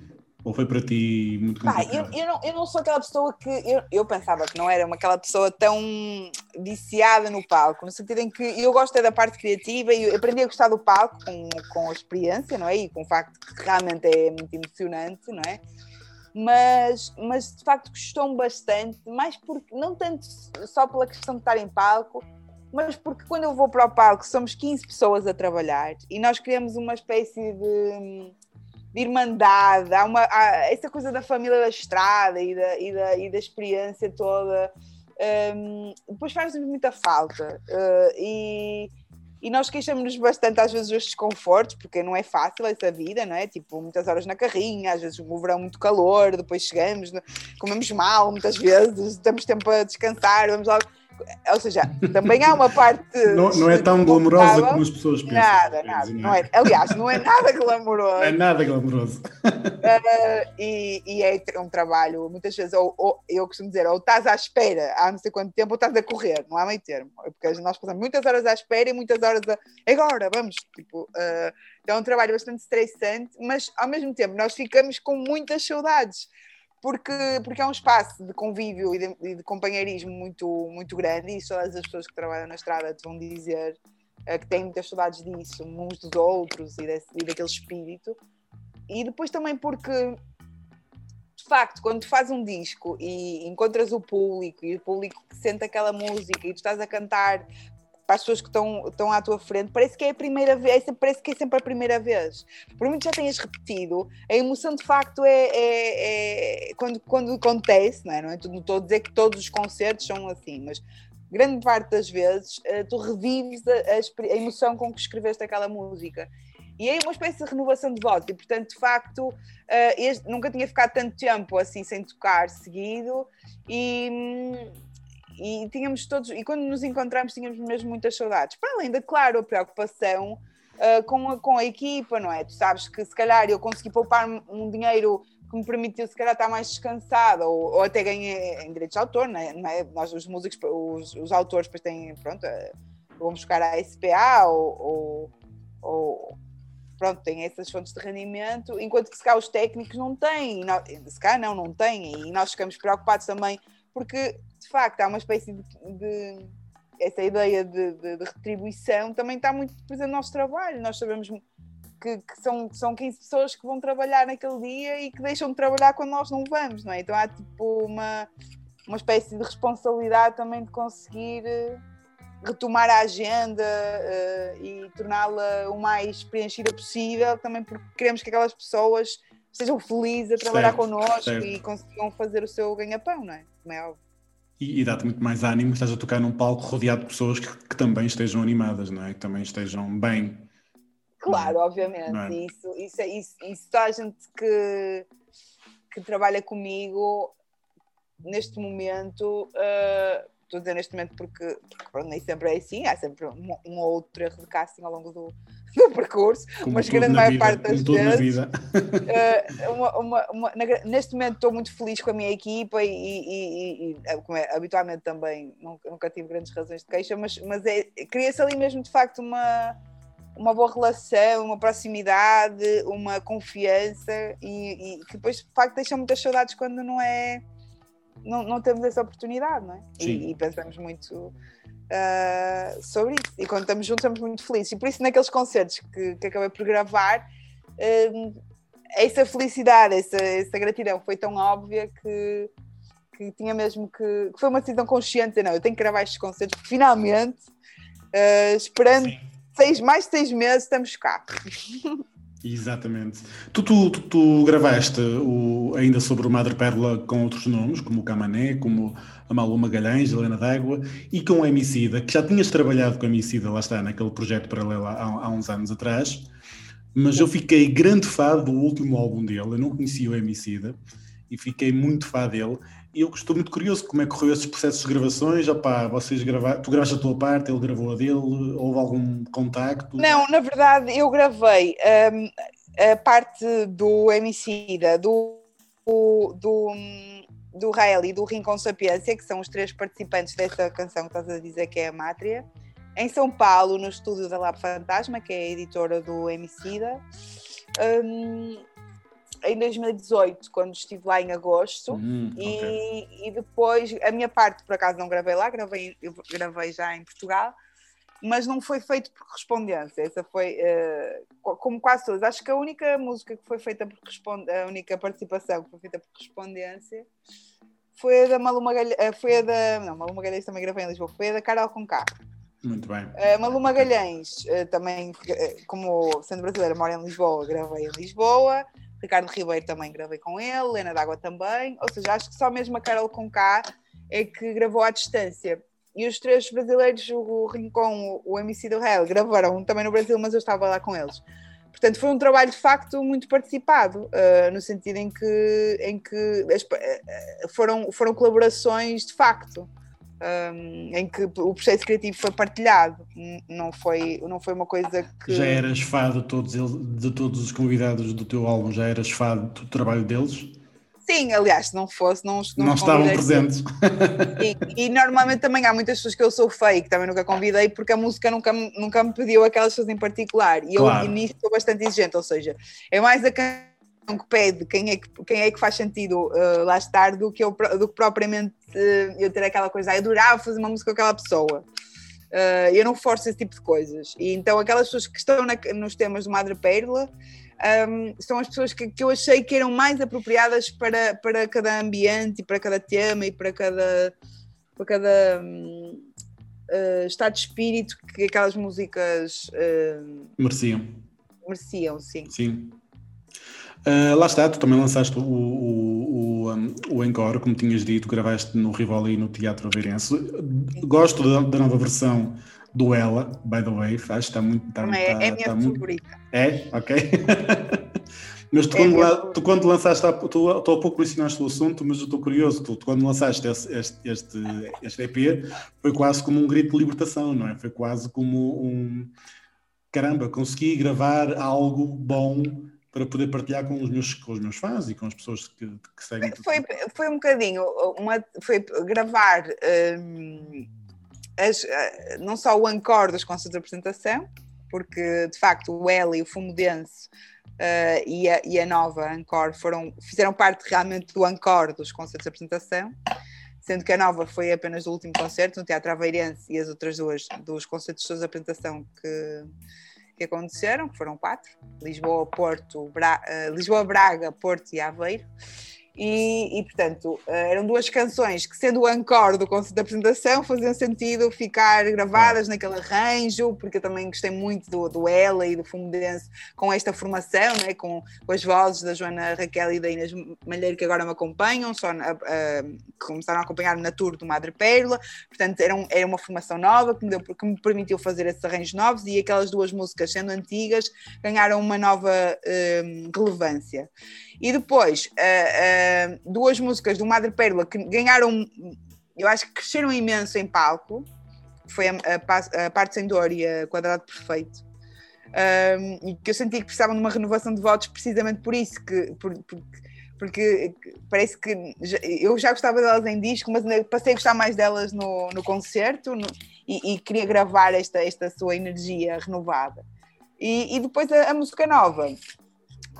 Ou foi para ti muito complicado? Ah, eu, eu, não, eu não sou aquela pessoa que. Eu, eu pensava que não era uma, aquela pessoa tão viciada no palco, no sentido em que eu gosto é da parte criativa e aprendi a gostar do palco com, com a experiência, não é? E com o facto que realmente é muito emocionante, não é? Mas, mas de facto gostou-me bastante, mais porque, não tanto só pela questão de estar em palco, mas porque quando eu vou para o palco somos 15 pessoas a trabalhar e nós criamos uma espécie de de irmandade, há, uma, há essa coisa da família da estrada e da, e da, e da experiência toda. Um, depois faz-nos muita falta uh, e, e nós queixamos-nos bastante às vezes dos desconfortos, porque não é fácil essa vida, não é? Tipo, muitas horas na carrinha, às vezes o verão muito calor, depois chegamos, comemos mal muitas vezes, temos tempo a descansar, vamos logo ou seja, também há uma parte. Não, não é tão glamourosa como as pessoas pensam. Nada, nada. Não é, aliás, não é nada glamouroso. É nada glamouroso. Uh, e, e, é um trabalho, muitas vezes, ou, ou, eu costumo dizer, ou estás à espera há não sei quanto tempo, ou estás a correr, não há meio termo. Porque nós passamos muitas horas à espera e muitas horas a. Agora, vamos. Tipo, uh, então é um trabalho bastante estressante, mas ao mesmo tempo nós ficamos com muitas saudades porque, porque é um espaço de convívio e de, e de, companheirismo muito, muito grande, e todas as pessoas que trabalham na estrada te vão dizer uh, que têm muitas saudades disso, uns dos outros e, desse, e daquele espírito. E depois também porque, de facto, quando tu fazes um disco e encontras o público e o público que sente aquela música e tu estás a cantar para as pessoas que estão, estão à tua frente, parece que é a primeira vez, é parece que é sempre a primeira vez. Por muito já tenhas repetido, a emoção de facto é, é, é quando, quando acontece, não é? Não, é? estou a dizer que todos os concertos são assim, mas grande parte das vezes uh, tu revives a, a, emoção com que escreveste aquela música. E é uma espécie de renovação de voto, e portanto, de facto, uh, este, nunca tinha ficado tanto tempo assim sem tocar seguido, e. E tínhamos todos, e quando nos encontramos tínhamos mesmo muitas saudades. Para além da, claro, a preocupação uh, com, a, com a equipa, não é? Tu sabes que se calhar eu consegui poupar um dinheiro que me permitiu se calhar estar mais descansada ou, ou até ganhei em direitos de autor, não é? Não é? Nós os músicos, os, os autores depois têm, pronto, eh, vão buscar a SPA ou, ou, ou pronto, têm essas fontes de rendimento, enquanto que se cá os técnicos não têm, nós, se cá não, não têm, e nós ficamos preocupados também, porque de facto há uma espécie de, de essa ideia de, de, de, retribuição também está muito presente no nosso trabalho, nós sabemos que, que, são, são 15 pessoas que vão trabalhar naquele dia e que deixam de trabalhar quando nós não vamos, não é? Então há tipo uma, uma espécie de responsabilidade também de conseguir eh, retomar a agenda uh, e torná-la o mais preenchida possível, também porque queremos que aquelas pessoas sejam felizes a trabalhar certo, connosco certo. e consigam fazer o seu ganha-pão, não é? Como é óbvio. E, e dá-te muito mais ânimo, estás a tocar num palco rodeado de pessoas que, que também estejam animadas, não é? Que também estejam bem Claro, é? obviamente. É? Isso, isso, é, isso, isso a gente que, que trabalha comigo neste momento, uh, estou a dizer neste momento porque, porque pronto, nem sempre é assim, há sempre um, um ou outro erro de casting ao longo do, do percurso, Como mas grande maior vida, parte das vezes. Uh, uma, uma, uma, neste momento estou muito feliz com a minha equipa e, e, e, e como é, habitualmente também nunca, nunca tive grandes razões de queixa, mas, mas é, cria-se ali mesmo de facto uma uma boa relação, uma proximidade, uma confiança e, e que depois de facto deixa muitas saudades quando não é não, não temos essa oportunidade, não é? E, e, pensamos muito uh, sobre isso. E quando estamos juntos, estamos muito felizes. E por isso, naqueles concertos que, que acabei por gravar, uh, essa felicidade, essa, essa gratidão foi tão óbvia que, que tinha mesmo que, que foi uma decisão consciente. Não, eu tenho que gravar estes concertos, porque finalmente, uh, esperando. Sim seis, mais de seis meses estamos cá. Exatamente. Tu, tu, tu, tu, gravaste o, ainda sobre o Madre Pérola com outros nomes, como o Camané, como a Malu Magalhães, Helena D'Água, e com o Emicida, que já tinhas trabalhado com o Emicida, lá está, naquele projeto paralelo há, há uns anos atrás, mas eu fiquei grande fã do último álbum dele, eu não conhecia o Emicida, e fiquei muito fã dele, eu estou muito curioso como é que correu esses processos de gravações. Opá, vocês gravaram, tu gravaste a tua parte, ele gravou a dele, houve algum contacto? Não, na verdade eu gravei um, a parte do Emicida, do, do, do, Rael e do Rincon Sapiência, que são os três participantes desta canção que estás a dizer que é a Mátria, em São Paulo, no estúdio da Lab Fantasma, que é a editora do Emicida. Um, em 2018, quando estive lá em agosto, hum, e, okay. e, depois a minha parte, por acaso, não gravei lá, gravei, gravei já em Portugal, mas não foi feito por correspondência. Essa foi, uh, como quase todas, acho que a única música que foi feita por correspondência, a única participação que foi feita por correspondência foi a da Malu Magalhães, eh, foi a da, não, Malu Magalhães também gravei em Lisboa, foi a da Carol Conká. Muito bem. Uh, Malu Magalhães, uh, também, como sendo brasileira, mora em Lisboa, gravei em Lisboa. Ricardo Ribeiro também gravei com ele, Lena D'Água também, ou seja, acho que só mesmo a Carol Conká é que gravou à distância. E os três brasileiros, o Rincon, o MC do Real, gravaram também no Brasil, mas eu estava lá com eles. Portanto, foi um trabalho de facto muito participado, uh, no sentido em que, em que as, uh, foram, foram colaborações de facto um, em que o processo criativo foi partilhado, não foi, não foi uma coisa que. Já eras fã de todos, de todos os convidados do teu álbum, já eras fã do trabalho deles? Sim, aliás, se não fosse, não, não, não estavam presentes. Sim, e normalmente também há muitas pessoas que eu sou fake, também nunca convidei, porque a música nunca, nunca me pediu aquelas pessoas em particular. E claro. eu nisso sou bastante exigente, ou seja, é mais a que pede quem é que, quem é que faz sentido uh, lá estar do que, eu, do que propriamente uh, eu ter aquela coisa, ah, eu adorava fazer uma música com aquela pessoa. Uh, eu não forço esse tipo de coisas. E então aquelas pessoas que estão na, nos temas do Madre Pérola um, são as pessoas que, que, eu achei que eram mais apropriadas para, para cada ambiente e para cada tema e para cada, para cada um, uh, estado de espírito que aquelas músicas uh, mereciam. Mereciam, sim. Sim. Uh, lá está, tu também lançaste o, o, o, um, o Encore, como tinhas dito, gravaste no Rivoli e no Teatro Aveirense. Gosto da, da, nova versão do Ela, by the way, acho que está muito. Está, é, está, é a minha está favorita. Muito... É? Ok. mas tu, é quando, tu quando lançaste, tu, tu há pouco mencionaste o assunto, mas eu estou curioso, tu, tu quando lançaste este, este, este, este EP, foi quase como um grito de libertação, não é? Foi quase como um. Caramba, consegui gravar algo bom para poder partilhar com os meus, com os meus fãs e com as pessoas que, que seguem. Foi, foi um bocadinho, uma, foi gravar um, as, eh, não só o encore dos concertos de apresentação, porque de facto o L e o Fumo Dense uh, e, a, e a nova encore foram, fizeram parte realmente do encore dos concertos de apresentação, sendo que a nova foi apenas do último concerto no Teatro Aveirense e as outras duas dos concertos de apresentação que, que aconteceram, que foram quatro, Lisboa, Porto, Bra uh, Lisboa, Braga, Porto e Aveiro. E, e, portanto, eh, eram duas canções que, sendo o encore do concerto de apresentação, faziam sentido ficar gravadas naquele arranjo, porque eu também gostei muito do, do Ela e do Fumendense com esta formação, né, com, com, as vozes da Joana Raquel e da Inês Malheiro que agora me acompanham, só na, uh, começaram a acompanhar-me na tour do Madre Pérola, portanto, era, um, era uma formação nova que me, deu, que me permitiu fazer esses arranjos novos e aquelas duas músicas, sendo antigas, ganharam uma nova uh, relevância. E depois, uh, uh, duas músicas do Madre Pérola que ganharam, eu acho que cresceram imenso em palco, foi a, a, a Parte Sem Dor e a Quadrado Perfeito. Um, e que eu senti que precisavam de uma renovação de votos precisamente por isso, que, por, por, porque parece que já, eu já gostava delas em disco, mas passei a gostar mais delas no, no concerto no, e, e, queria gravar esta, esta sua energia renovada. E, e depois a, a, música nova,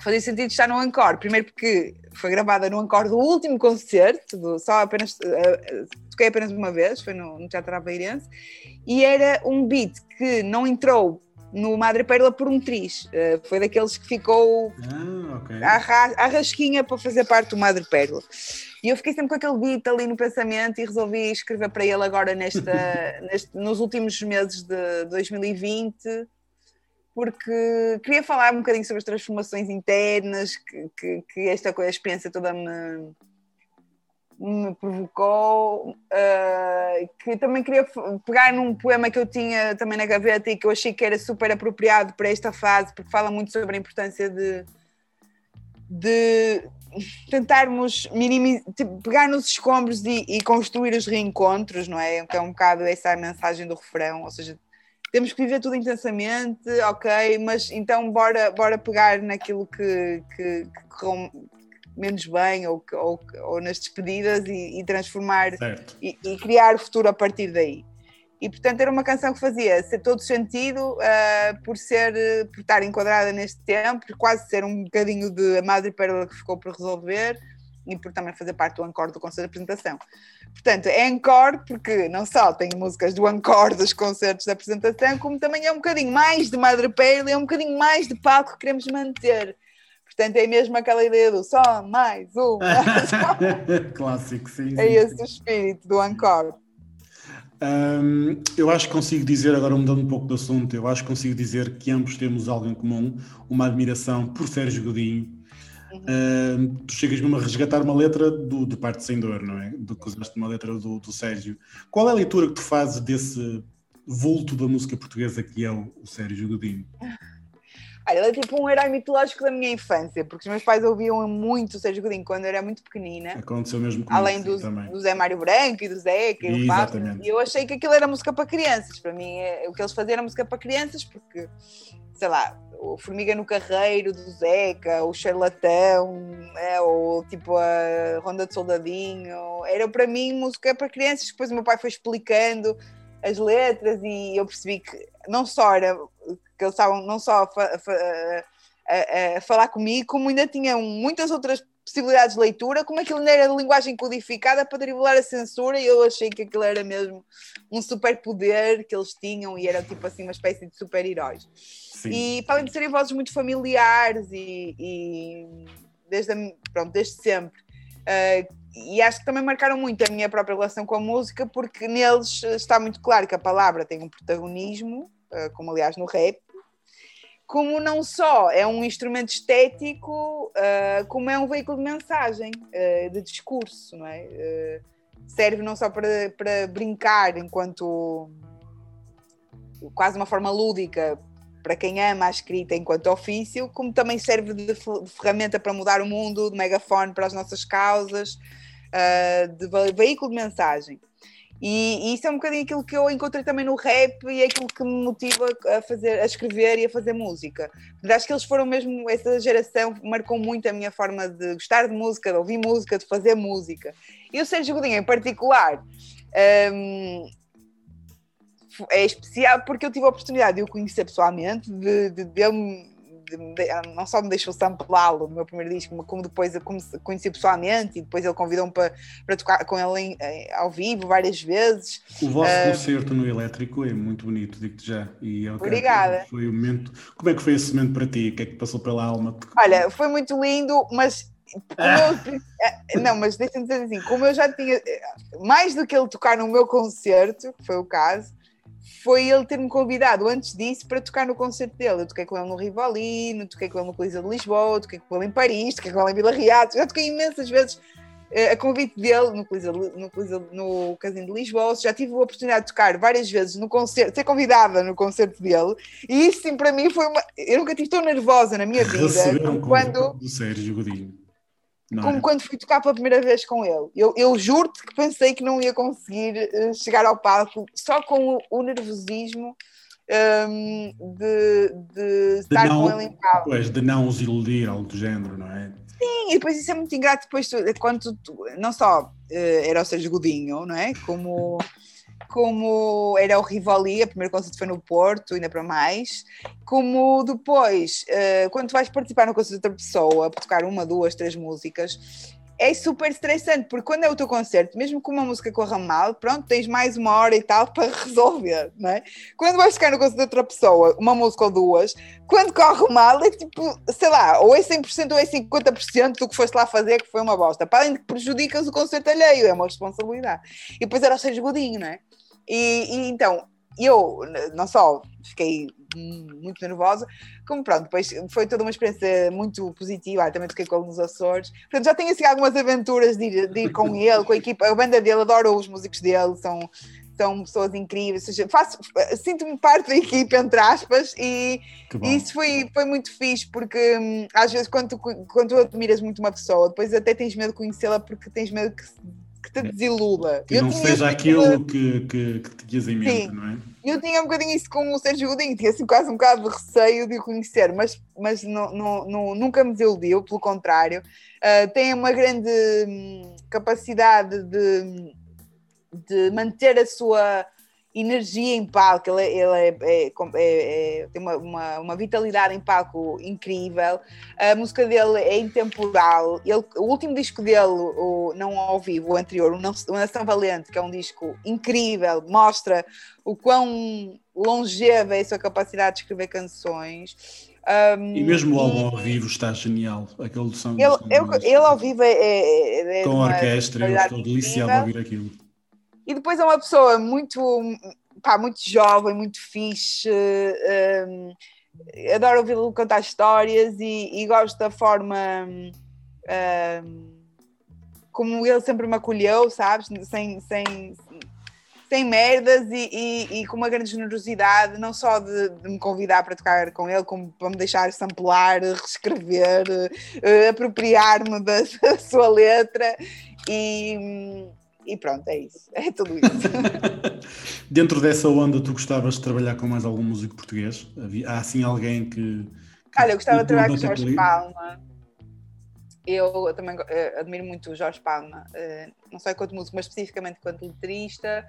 fazia sentido estar no Encore. Primeiro porque foi gravada no Encore do último concerto, do, só apenas uh, toquei apenas uma vez, foi no, no Teatro Aveirense, e era um beat que não entrou no Madre Pérola por um triz. Uh, foi daqueles que ficou ah, okay. à, à rasquinha para fazer parte do Madre Pérola. E eu fiquei sempre com aquele beat ali no pensamento e resolvi escrever para ele agora nesta, neste, nos últimos meses de 2020 porque queria falar um bocadinho sobre as transformações internas que, que, que esta coisa, experiência toda me, me provocou, uh, que também queria pegar num poema que eu tinha também na gaveta e que eu achei que era super apropriado para esta fase, porque fala muito sobre a importância de, de tentarmos pegar nos escombros e, e, construir os reencontros, não é? Que é um bocado essa a mensagem do refrão, ou seja, temos que viver tudo intensamente, ok, mas então bora, bora pegar naquilo que, que, que correu menos bem ou, ou, ou nas despedidas e, e transformar e, e, criar o futuro a partir daí. E portanto era uma canção que fazia ser todo sentido uh, por ser por estar enquadrada neste tempo, por quase ser um bocadinho de a Madre Pérola que ficou por resolver e por também fazer parte do encore do concerto de apresentação. Portanto, é encore porque não só tem músicas do encore dos concertos de apresentação, como também é um bocadinho mais de Madre Pérola e é um bocadinho mais de palco que queremos manter. Portanto, é mesmo aquela ideia do só mais um. Clássico, sim. É esse o espírito do encore. Um, eu acho que consigo dizer, agora mudando um pouco do assunto, eu acho que consigo dizer que ambos temos algo em comum, uma admiração por Sérgio Godinho Uh, tu chegas mesmo a resgatar uma letra do, do Parte Sem Dor, não é? Do que usaste uma letra do, do Sérgio. Qual é a leitura que tu fazes desse vulto da música portuguesa que é o, o Sérgio Godinho? Olha, ele é tipo um herói mitológico da minha infância, porque os meus pais ouviam muito o Sérgio Godinho quando eu era muito pequenina. Aconteceu mesmo comigo, Além do, do Zé Mário Branco e do Zé, que eu faço. E eu achei que aquilo era música para crianças. Para mim, é, o que eles faziam era música para crianças, porque, sei lá, o Formiga no Carreiro do Zeca, o Charlatão, é, ou tipo a Ronda de Soldadinho. Era para mim música para crianças. Depois o meu pai foi explicando as letras e eu percebi que não só era que eles estavam não só a, a, a, falar comigo, como ainda tinham muitas outras possibilidades de leitura, como aquilo não era de linguagem codificada para driblar a censura, e eu achei que aquilo era mesmo um super poder que eles tinham e era tipo assim uma espécie de super-heróis. E para além de serem vozes muito familiares e, e desde, pronto, desde sempre. Uh, e acho que também marcaram muito a minha própria relação com a música, porque neles está muito claro que a palavra tem um protagonismo, uh, como aliás no rap, como não só é um instrumento estético, uh, como é um veículo de mensagem, uh, de discurso, não é? Uh, serve não só para, para brincar enquanto quase uma forma lúdica para quem ama a escrita enquanto ofício, como também serve de, de ferramenta para mudar o mundo, de megafone para as nossas causas, de veículo de mensagem. E, e, isso é um bocadinho aquilo que eu encontrei também no rap e é aquilo que me motiva a fazer, a escrever e a fazer música. Mas acho que eles foram mesmo, essa geração marcou muito a minha forma de gostar de música, de ouvir música, de fazer música. E o Sérgio Godinho em particular um, é especial porque eu tive a oportunidade de o conhecer pessoalmente, de, de, de ele não só me deixou samplá-lo no meu primeiro disco, como depois eu conheci pessoalmente e depois ele convidou-me para, para tocar com ele em, em, ao vivo várias vezes. O vosso uh, concerto no elétrico é muito bonito, digo-te já. E é Obrigada. Foi o momento. Como é que foi esse momento para ti? O que é que passou pela alma? Olha, foi muito lindo, mas ah. Eu, eh, não, mas deixa-me dizer assim, como eu já tinha eh, mais do que ele tocar no meu concerto, que foi o caso, foi ele ter-me convidado antes disso para tocar no concerto dele. Eu toquei com ele no Rivalino, toquei com ele no Coliseu de Lisboa, toquei com ele em Paris, toquei com ele em Vila Real, já toquei imensas vezes uh, a convite dele no Coliseu, no, Coliseu, no Casino de Lisboa. Já tive a oportunidade de tocar várias vezes no concerto, ser convidada no concerto dele, e isso sim para mim foi uma. Eu nunca estive tão nervosa na minha vida. Quando. Do Sérgio Godinho. Não como é? quando fui tocar pela primeira vez com ele. Eu, eu juro-te que pensei que não ia conseguir uh, chegar ao palco só com o, o nervosismo um, de, de, estar não, com ele em palco. Pois, de não os iludir, algo do género, não é? Sim, e depois isso é muito ingrato, depois tu, quando tu, não só uh, era o Sérgio Godinho, não é? Como como era o Rivoli, a primeira concerto foi no Porto, ainda para mais, como depois, uh, quando tu vais participar no concerto de outra pessoa, tocar uma, duas, três músicas, é super estressante, porque quando é o teu concerto, mesmo que uma música corra mal, pronto, tens mais uma hora e tal para resolver, não é? Quando vais tocar no concerto de outra pessoa, uma música ou duas, quando corre mal, é tipo, sei lá, ou é 100% ou é 50% do que foste lá fazer que foi uma bosta. Para além de que prejudicas o concerto alheio, é uma responsabilidade. E depois era o Sérgio Godinho, não é? E, e, então, eu não só fiquei muito nervosa, como pronto, depois foi toda uma experiência muito positiva. também toquei com nos Açores. Portanto, já tenho assim algumas aventuras de ir, de ir com ele, com a equipa, a banda dele, adoro os músicos dele, são são pessoas incríveis, seja, faço, sinto-me parte da equipe, entre aspas, e, e, isso foi, foi muito fixe, porque hum, às vezes quando tu, quando tu admiras muito uma pessoa, depois até tens medo de conhecê-la porque tens medo que que te desiluda. Que eu não seja aquilo que, que, que te tinhas em mente, Sim. não é? Eu tinha um bocadinho isso com o Sérgio Godinho, tinha assim quase um bocado de receio de o conhecer, mas, mas não, não, não, nunca me desiludiu, pelo contrário. Uh, tem uma grande hum, capacidade de, de manter a sua energia em palco, ele, é, ele é, é, é, é, tem uma, uma, uma, vitalidade em palco incrível. A música dele é intemporal. Ele, o último disco dele, o Não ao Vivo, o anterior, o Nação Valente, que é um disco incrível, mostra o quão longeva é a sua capacidade de escrever canções. Um, e mesmo o álbum ao vivo está genial. Aquele som, ele, ele, ele ao vivo é. é, é Com a orquestra, eu estou deliciado a ouvir aquilo. E depois é uma pessoa muito, pá, muito jovem, muito fixe. Um, adoro ouvi-lo contar histórias e, e, gosto da forma um, como ele sempre me acolheu, sabes? Sem, sem, sem merdas e, e, e, com uma grande generosidade, não só de, de, me convidar para tocar com ele, como para me deixar samplar, reescrever, uh, apropriar-me da, da, sua letra. E, e pronto, é isso. É tudo isso. Dentro dessa onda, tu gostavas de trabalhar com mais algum músico português? Há assim alguém que. que Olha, eu gostava de trabalhar com Jorge Palma. Eu, também uh, admiro muito o Jorge Palma, uh, não só enquanto músico, mas especificamente enquanto letrista.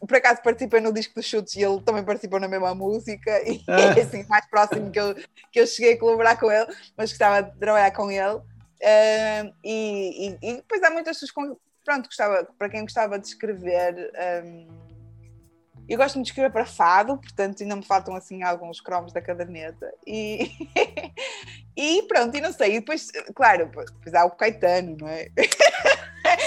Por acaso participei no disco dos chutes e ele também participou na mesma música, e ah. é assim, mais próximo que eu, que eu cheguei a colaborar com ele, mas gostava de trabalhar com ele. Uh, e, e, e, depois há muitas pessoas pronto, gostava, para quem gostava de escrever, um, eu gosto muito de escrever para fado, portanto ainda me faltam assim alguns cromos da caderneta e, e pronto, e não sei, e depois, claro, depois há o Caetano, não é?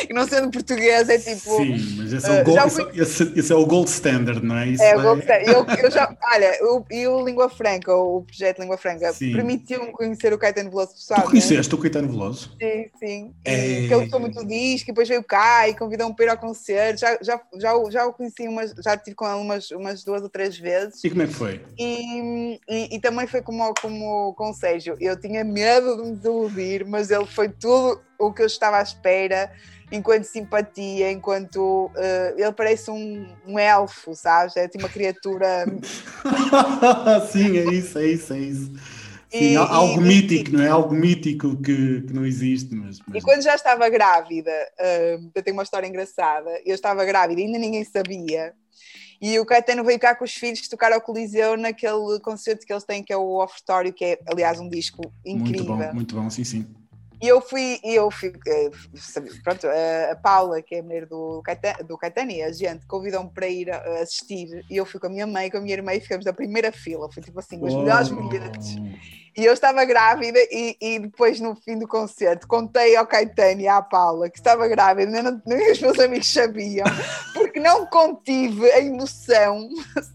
e não sendo português, é tipo. Sim, mas esse é o, uh, gold, fui... esse, esse é o gold standard, não é? Isso é, o gold standard. Eu, eu já, olha, e o Língua Franca, o projeto Língua Franca, permitiu-me conhecer o Caetano Veloso pessoal. Tu é? conheceste o Caetano Veloso? Sim, sim. É... Que ele gostou muito do disco, e depois veio cá e convidou-me para ir ao concerto. Já, já, já, já o conheci, umas, já tive com ele umas, umas duas ou três vezes. E como é que foi? E, e, e também foi como, como com o Sérgio. Eu tinha medo de me desiludir, mas ele foi tudo o que eu estava à espera enquanto simpatia, enquanto uh, ele parece um, um, elfo, sabes? É tipo uma criatura. Sim, é isso, é isso, é isso. Sim, e, algo e, mítico, e, não é? Algo mítico que, que não existe. Mas, mas... E quando já estava grávida, uh, eu tenho uma história engraçada, eu estava grávida e ainda ninguém sabia. E o Caetano veio cá com os filhos tocar ao Coliseu naquele concerto que eles têm, que é o Ofertório, que é, aliás, um disco incrível. Muito bom, muito bom, sim, sim. E eu fui, eu fui, eh, pronto, a Paula, que é a mulher do Caetano, do Caetano e a gente convidou-me para ir assistir. E eu fui com a minha mãe, com a minha irmã, e ficamos na primeira fila. Foi tipo assim, os oh. melhores momentos. E eu estava grávida, e, e, depois, no fim do concerto, contei ao Caetano e à Paula que estava grávida, nem, nem os meus amigos sabiam, porque não contive a emoção,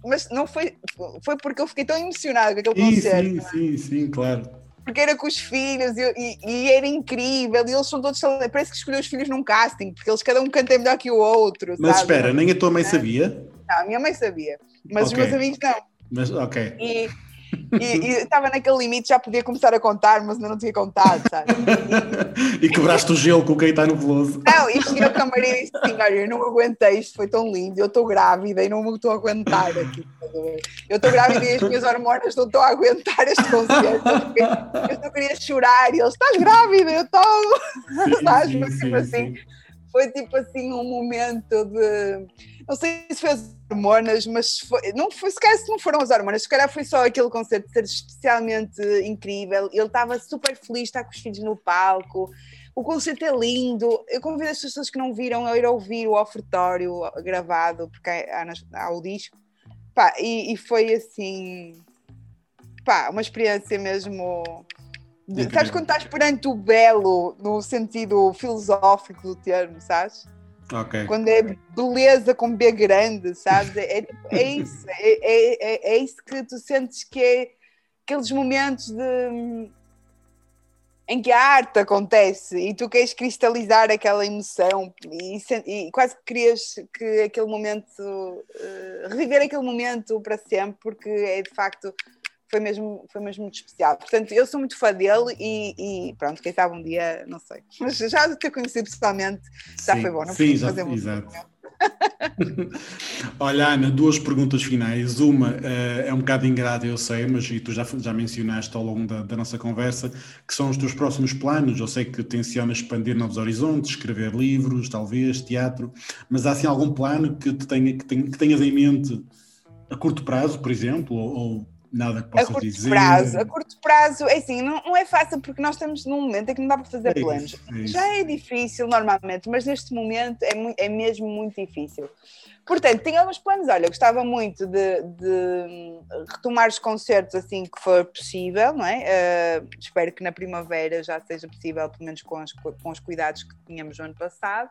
mas não foi, foi porque eu fiquei tão emocionada com aquele sim, concerto. Sim, sim, sim, claro porque era com os filhos e, e, e, era incrível. E eles são todos. Parece que escolheu os filhos num casting, porque eles cada um canta melhor que o outro. Mas sabe? espera, nem a tua mãe sabia? Não, a minha mãe sabia, mas okay. os meus amigos não. Mas, ok. E, e estava naquele limite, já podia começar a contar, mas ainda não tinha contado, sabe? E, e quebraste o gelo com quem está no veloso. Não, e cheguei ao camarim e disse assim: olha, eu não aguentei, isto foi tão lindo, eu estou grávida e não me estou a aguentar aqui. Eu estou grávida e as minhas hormonas não estão a aguentar este concerto. Eu só queria chorar e eles, estás grávida? Eu estou. Sim, sim, tipo assim, foi tipo assim um momento de não sei se foi as hormonas, mas foi, não foi, se calhar se não foram as hormonas, se calhar foi só aquele concerto de ser especialmente incrível. Ele estava super feliz, está com os filhos no palco. O concerto é lindo. Eu convido as pessoas que não viram a ir ouvir o ofertório gravado, porque há, há o disco. Pá, e, e, foi assim, pá, uma experiência mesmo. De, sabes quando estás perante o belo, no sentido filosófico do termo, sabes? Okay. Quando é beleza com B grande, sabes? É, é, é isso, é, é, é, é, isso que tu sentes que é aqueles momentos de, em que a arte acontece e tu queres cristalizar aquela emoção e, e quase que querias que aquele momento, uh, reviver aquele momento para sempre, porque é de facto foi mesmo, foi mesmo muito especial. Portanto, eu sou muito fã dele e, e pronto, quem sabe um dia, não sei. Mas já de ter conhecido pessoalmente, já sim, foi bom, não sim, já, fazer muito. Exato. Olha, Ana, duas perguntas finais. Uma uh, é um bocado ingrata, eu sei, mas e tu já, já mencionaste ao longo da, da, nossa conversa que são os teus próximos planos. Eu sei que tencionas expandir novos horizontes, escrever livros, talvez, teatro, mas há assim algum plano que, te tenha, que, tenha, que tenhas em mente a curto prazo, por exemplo, ou, ou nada que possas a curto dizer. Prazo, a curto prazo, é assim, não, não, é fácil porque nós estamos num momento em que não dá para fazer é planos. Isso, é Já é difícil normalmente, mas neste momento é, é mesmo muito difícil. Portanto, tenho alguns planos. Olha, gostava muito de, de, retomar os concertos assim que for possível, não é? Uh, espero que na primavera já seja possível, pelo menos com, com os cuidados que tínhamos no ano passado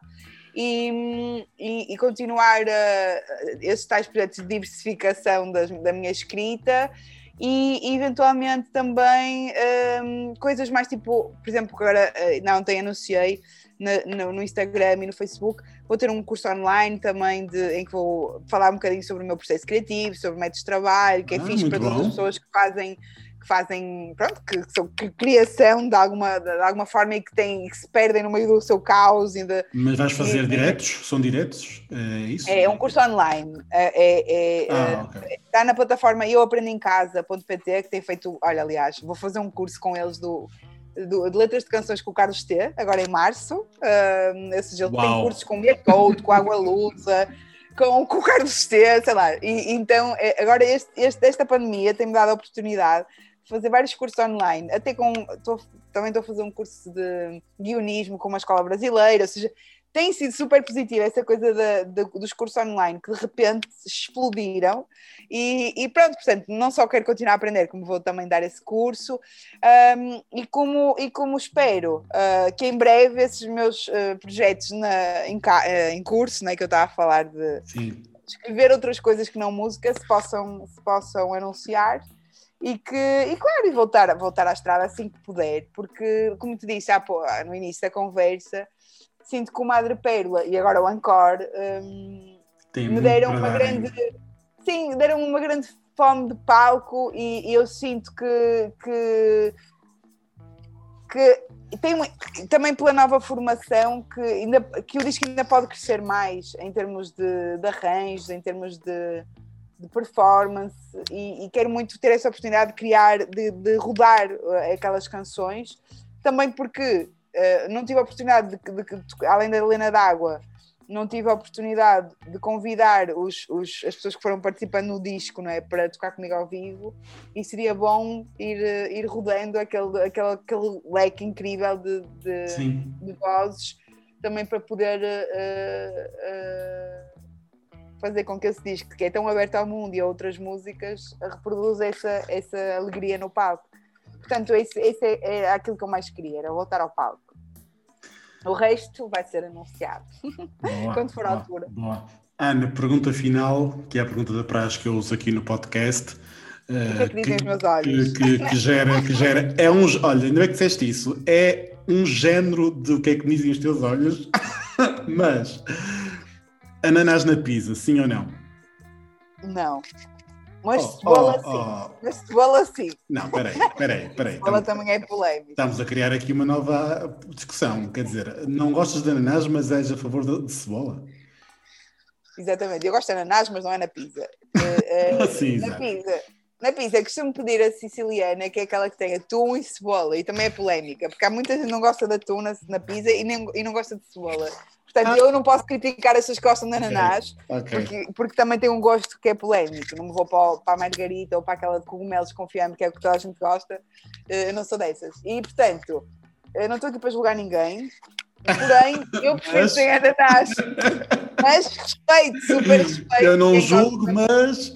e, e, e continuar uh, esses tais projetos de diversificação das, da minha escrita e eventualmente também um, ehm, coisas mais tipo, por exemplo, agora uh, não ontem anunciei no, no, Instagram e no Facebook, vou ter um curso online também de, em que vou falar um bocadinho sobre o meu processo criativo, sobre métodos de trabalho, que é ah, fixe para todas as pessoas que fazem que fazem, pronto, que são que criação de alguma, de alguma forma e que, têm, que se perdem no meio do seu caos. E de, Mas vais fazer e, diretos? São diretos? É isso? É um curso online. É, é, é ah, okay. Está na plataforma eu aprendo em casa.pt que tem feito, olha, aliás, vou fazer um curso com eles do, do, de letras de canções com o Carlos T, agora em março. Uh, seja, ele tem cursos com o Code, com a Água Lusa, com, com o Carlos T, sei lá. E, então, é, agora este, este, esta pandemia tem-me dado a oportunidade fazer vários cursos online, até com. Tô, também estou a fazer um curso de guionismo com uma escola brasileira, ou seja, tem sido super positiva essa coisa de, de, dos cursos online que de repente explodiram e, e, pronto, portanto, não só quero continuar a aprender, como vou também dar esse curso um, e, como, e como espero uh, que em breve esses meus uh, projetos na, em, uh, em, curso, né, que eu estava a falar de Sim. escrever outras coisas que não música, se possam, se possam anunciar e que, e claro, e voltar, voltar à estrada assim que puder, porque, como te disse há, no início da conversa, sinto que o Madre Pérola e agora o Encore um, me deram uma grande. Sim, deram uma grande fome de palco e, e eu sinto que, que, que tem também pela nova formação que, ainda, que o disco ainda pode crescer mais em termos de, de arranjos, em termos de, de performance e, e, quero muito ter essa oportunidade de criar, de, de rodar uh, aquelas canções, também porque uh, não tive a oportunidade de, de, de, além da Helena d'Água, não tive a oportunidade de convidar os, os, as pessoas que foram participando no disco não é, para tocar comigo ao vivo. E seria bom ir, ir rodando aquele, aquele, aquele leque incrível de, de, de vozes também para poder uh, uh, fazer com que esse disco, que é tão aberto ao mundo e a outras músicas, reproduza essa, essa alegria no palco. Portanto, esse, esse é, é aquilo que eu mais queria, era voltar ao palco. O resto vai ser anunciado boa, quando for a altura. Boa. Ana, pergunta final, que é a pergunta da praxe que eu uso aqui no podcast. O que é que dizem os meus olhos? Que, que, que, gera, que gera. É um. Olha, ainda bem que disseste isso. É um género do que é que me dizem os teus olhos. Mas. Ananás na pizza, sim ou não? Não. Mas oh, cebola oh, oh. sim. Mas cebola sim. Não, peraí, peraí, peraí. Cebola estamos, também é polémica. Estamos a criar aqui uma nova discussão. Quer dizer, não gostas de ananás, mas és a favor de, de cebola? Exatamente. Eu gosto de ananás, mas não é na pizza. Uh, uh, sim, na pizza. Na pizza, costumo pedir a siciliana, que é aquela que tem atum e cebola, e também é polémica, porque há muita gente que não gosta de atum na, na pizza e, nem, e não gosta de cebola. Portanto, ah. eu não posso criticar as pessoas que gostam de ananás, okay. Porque, porque, também tem um gosto que é polémico. Não me vou para, para a margarita ou para aquela de cogumelos confiando que é o que toda a gente gosta. Eh, eu não sou dessas. E, portanto, eu não estou aqui para julgar ninguém, porém, eu prefiro sem ananás. Mas respeito, super respeito. Eu não julgo, mas.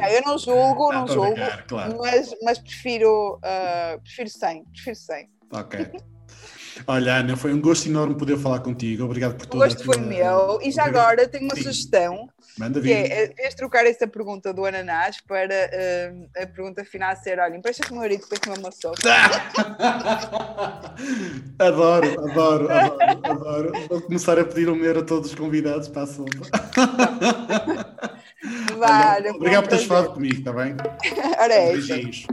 Não, eu não julgo, não, não julgo, claro. mas, mas prefiro, uh, prefiro sem, prefiro sem. Ok. Olha, Ana, foi um gosto enorme poder falar contigo. Obrigado por tudo. O gosto foi meu. E já agora tenho uma Sim. sugestão. Manda vir. Que é, deves trocar essa pergunta do ananás para uh, a pergunta final ser: olha, empresta-te o meu marido depois uma sopa. adoro, adoro, adoro, adoro. Vou começar a pedir um dinheiro a todos os convidados para a sopa. Vale, obrigado por teres falado comigo, está bem? Ora é, Beijinhos.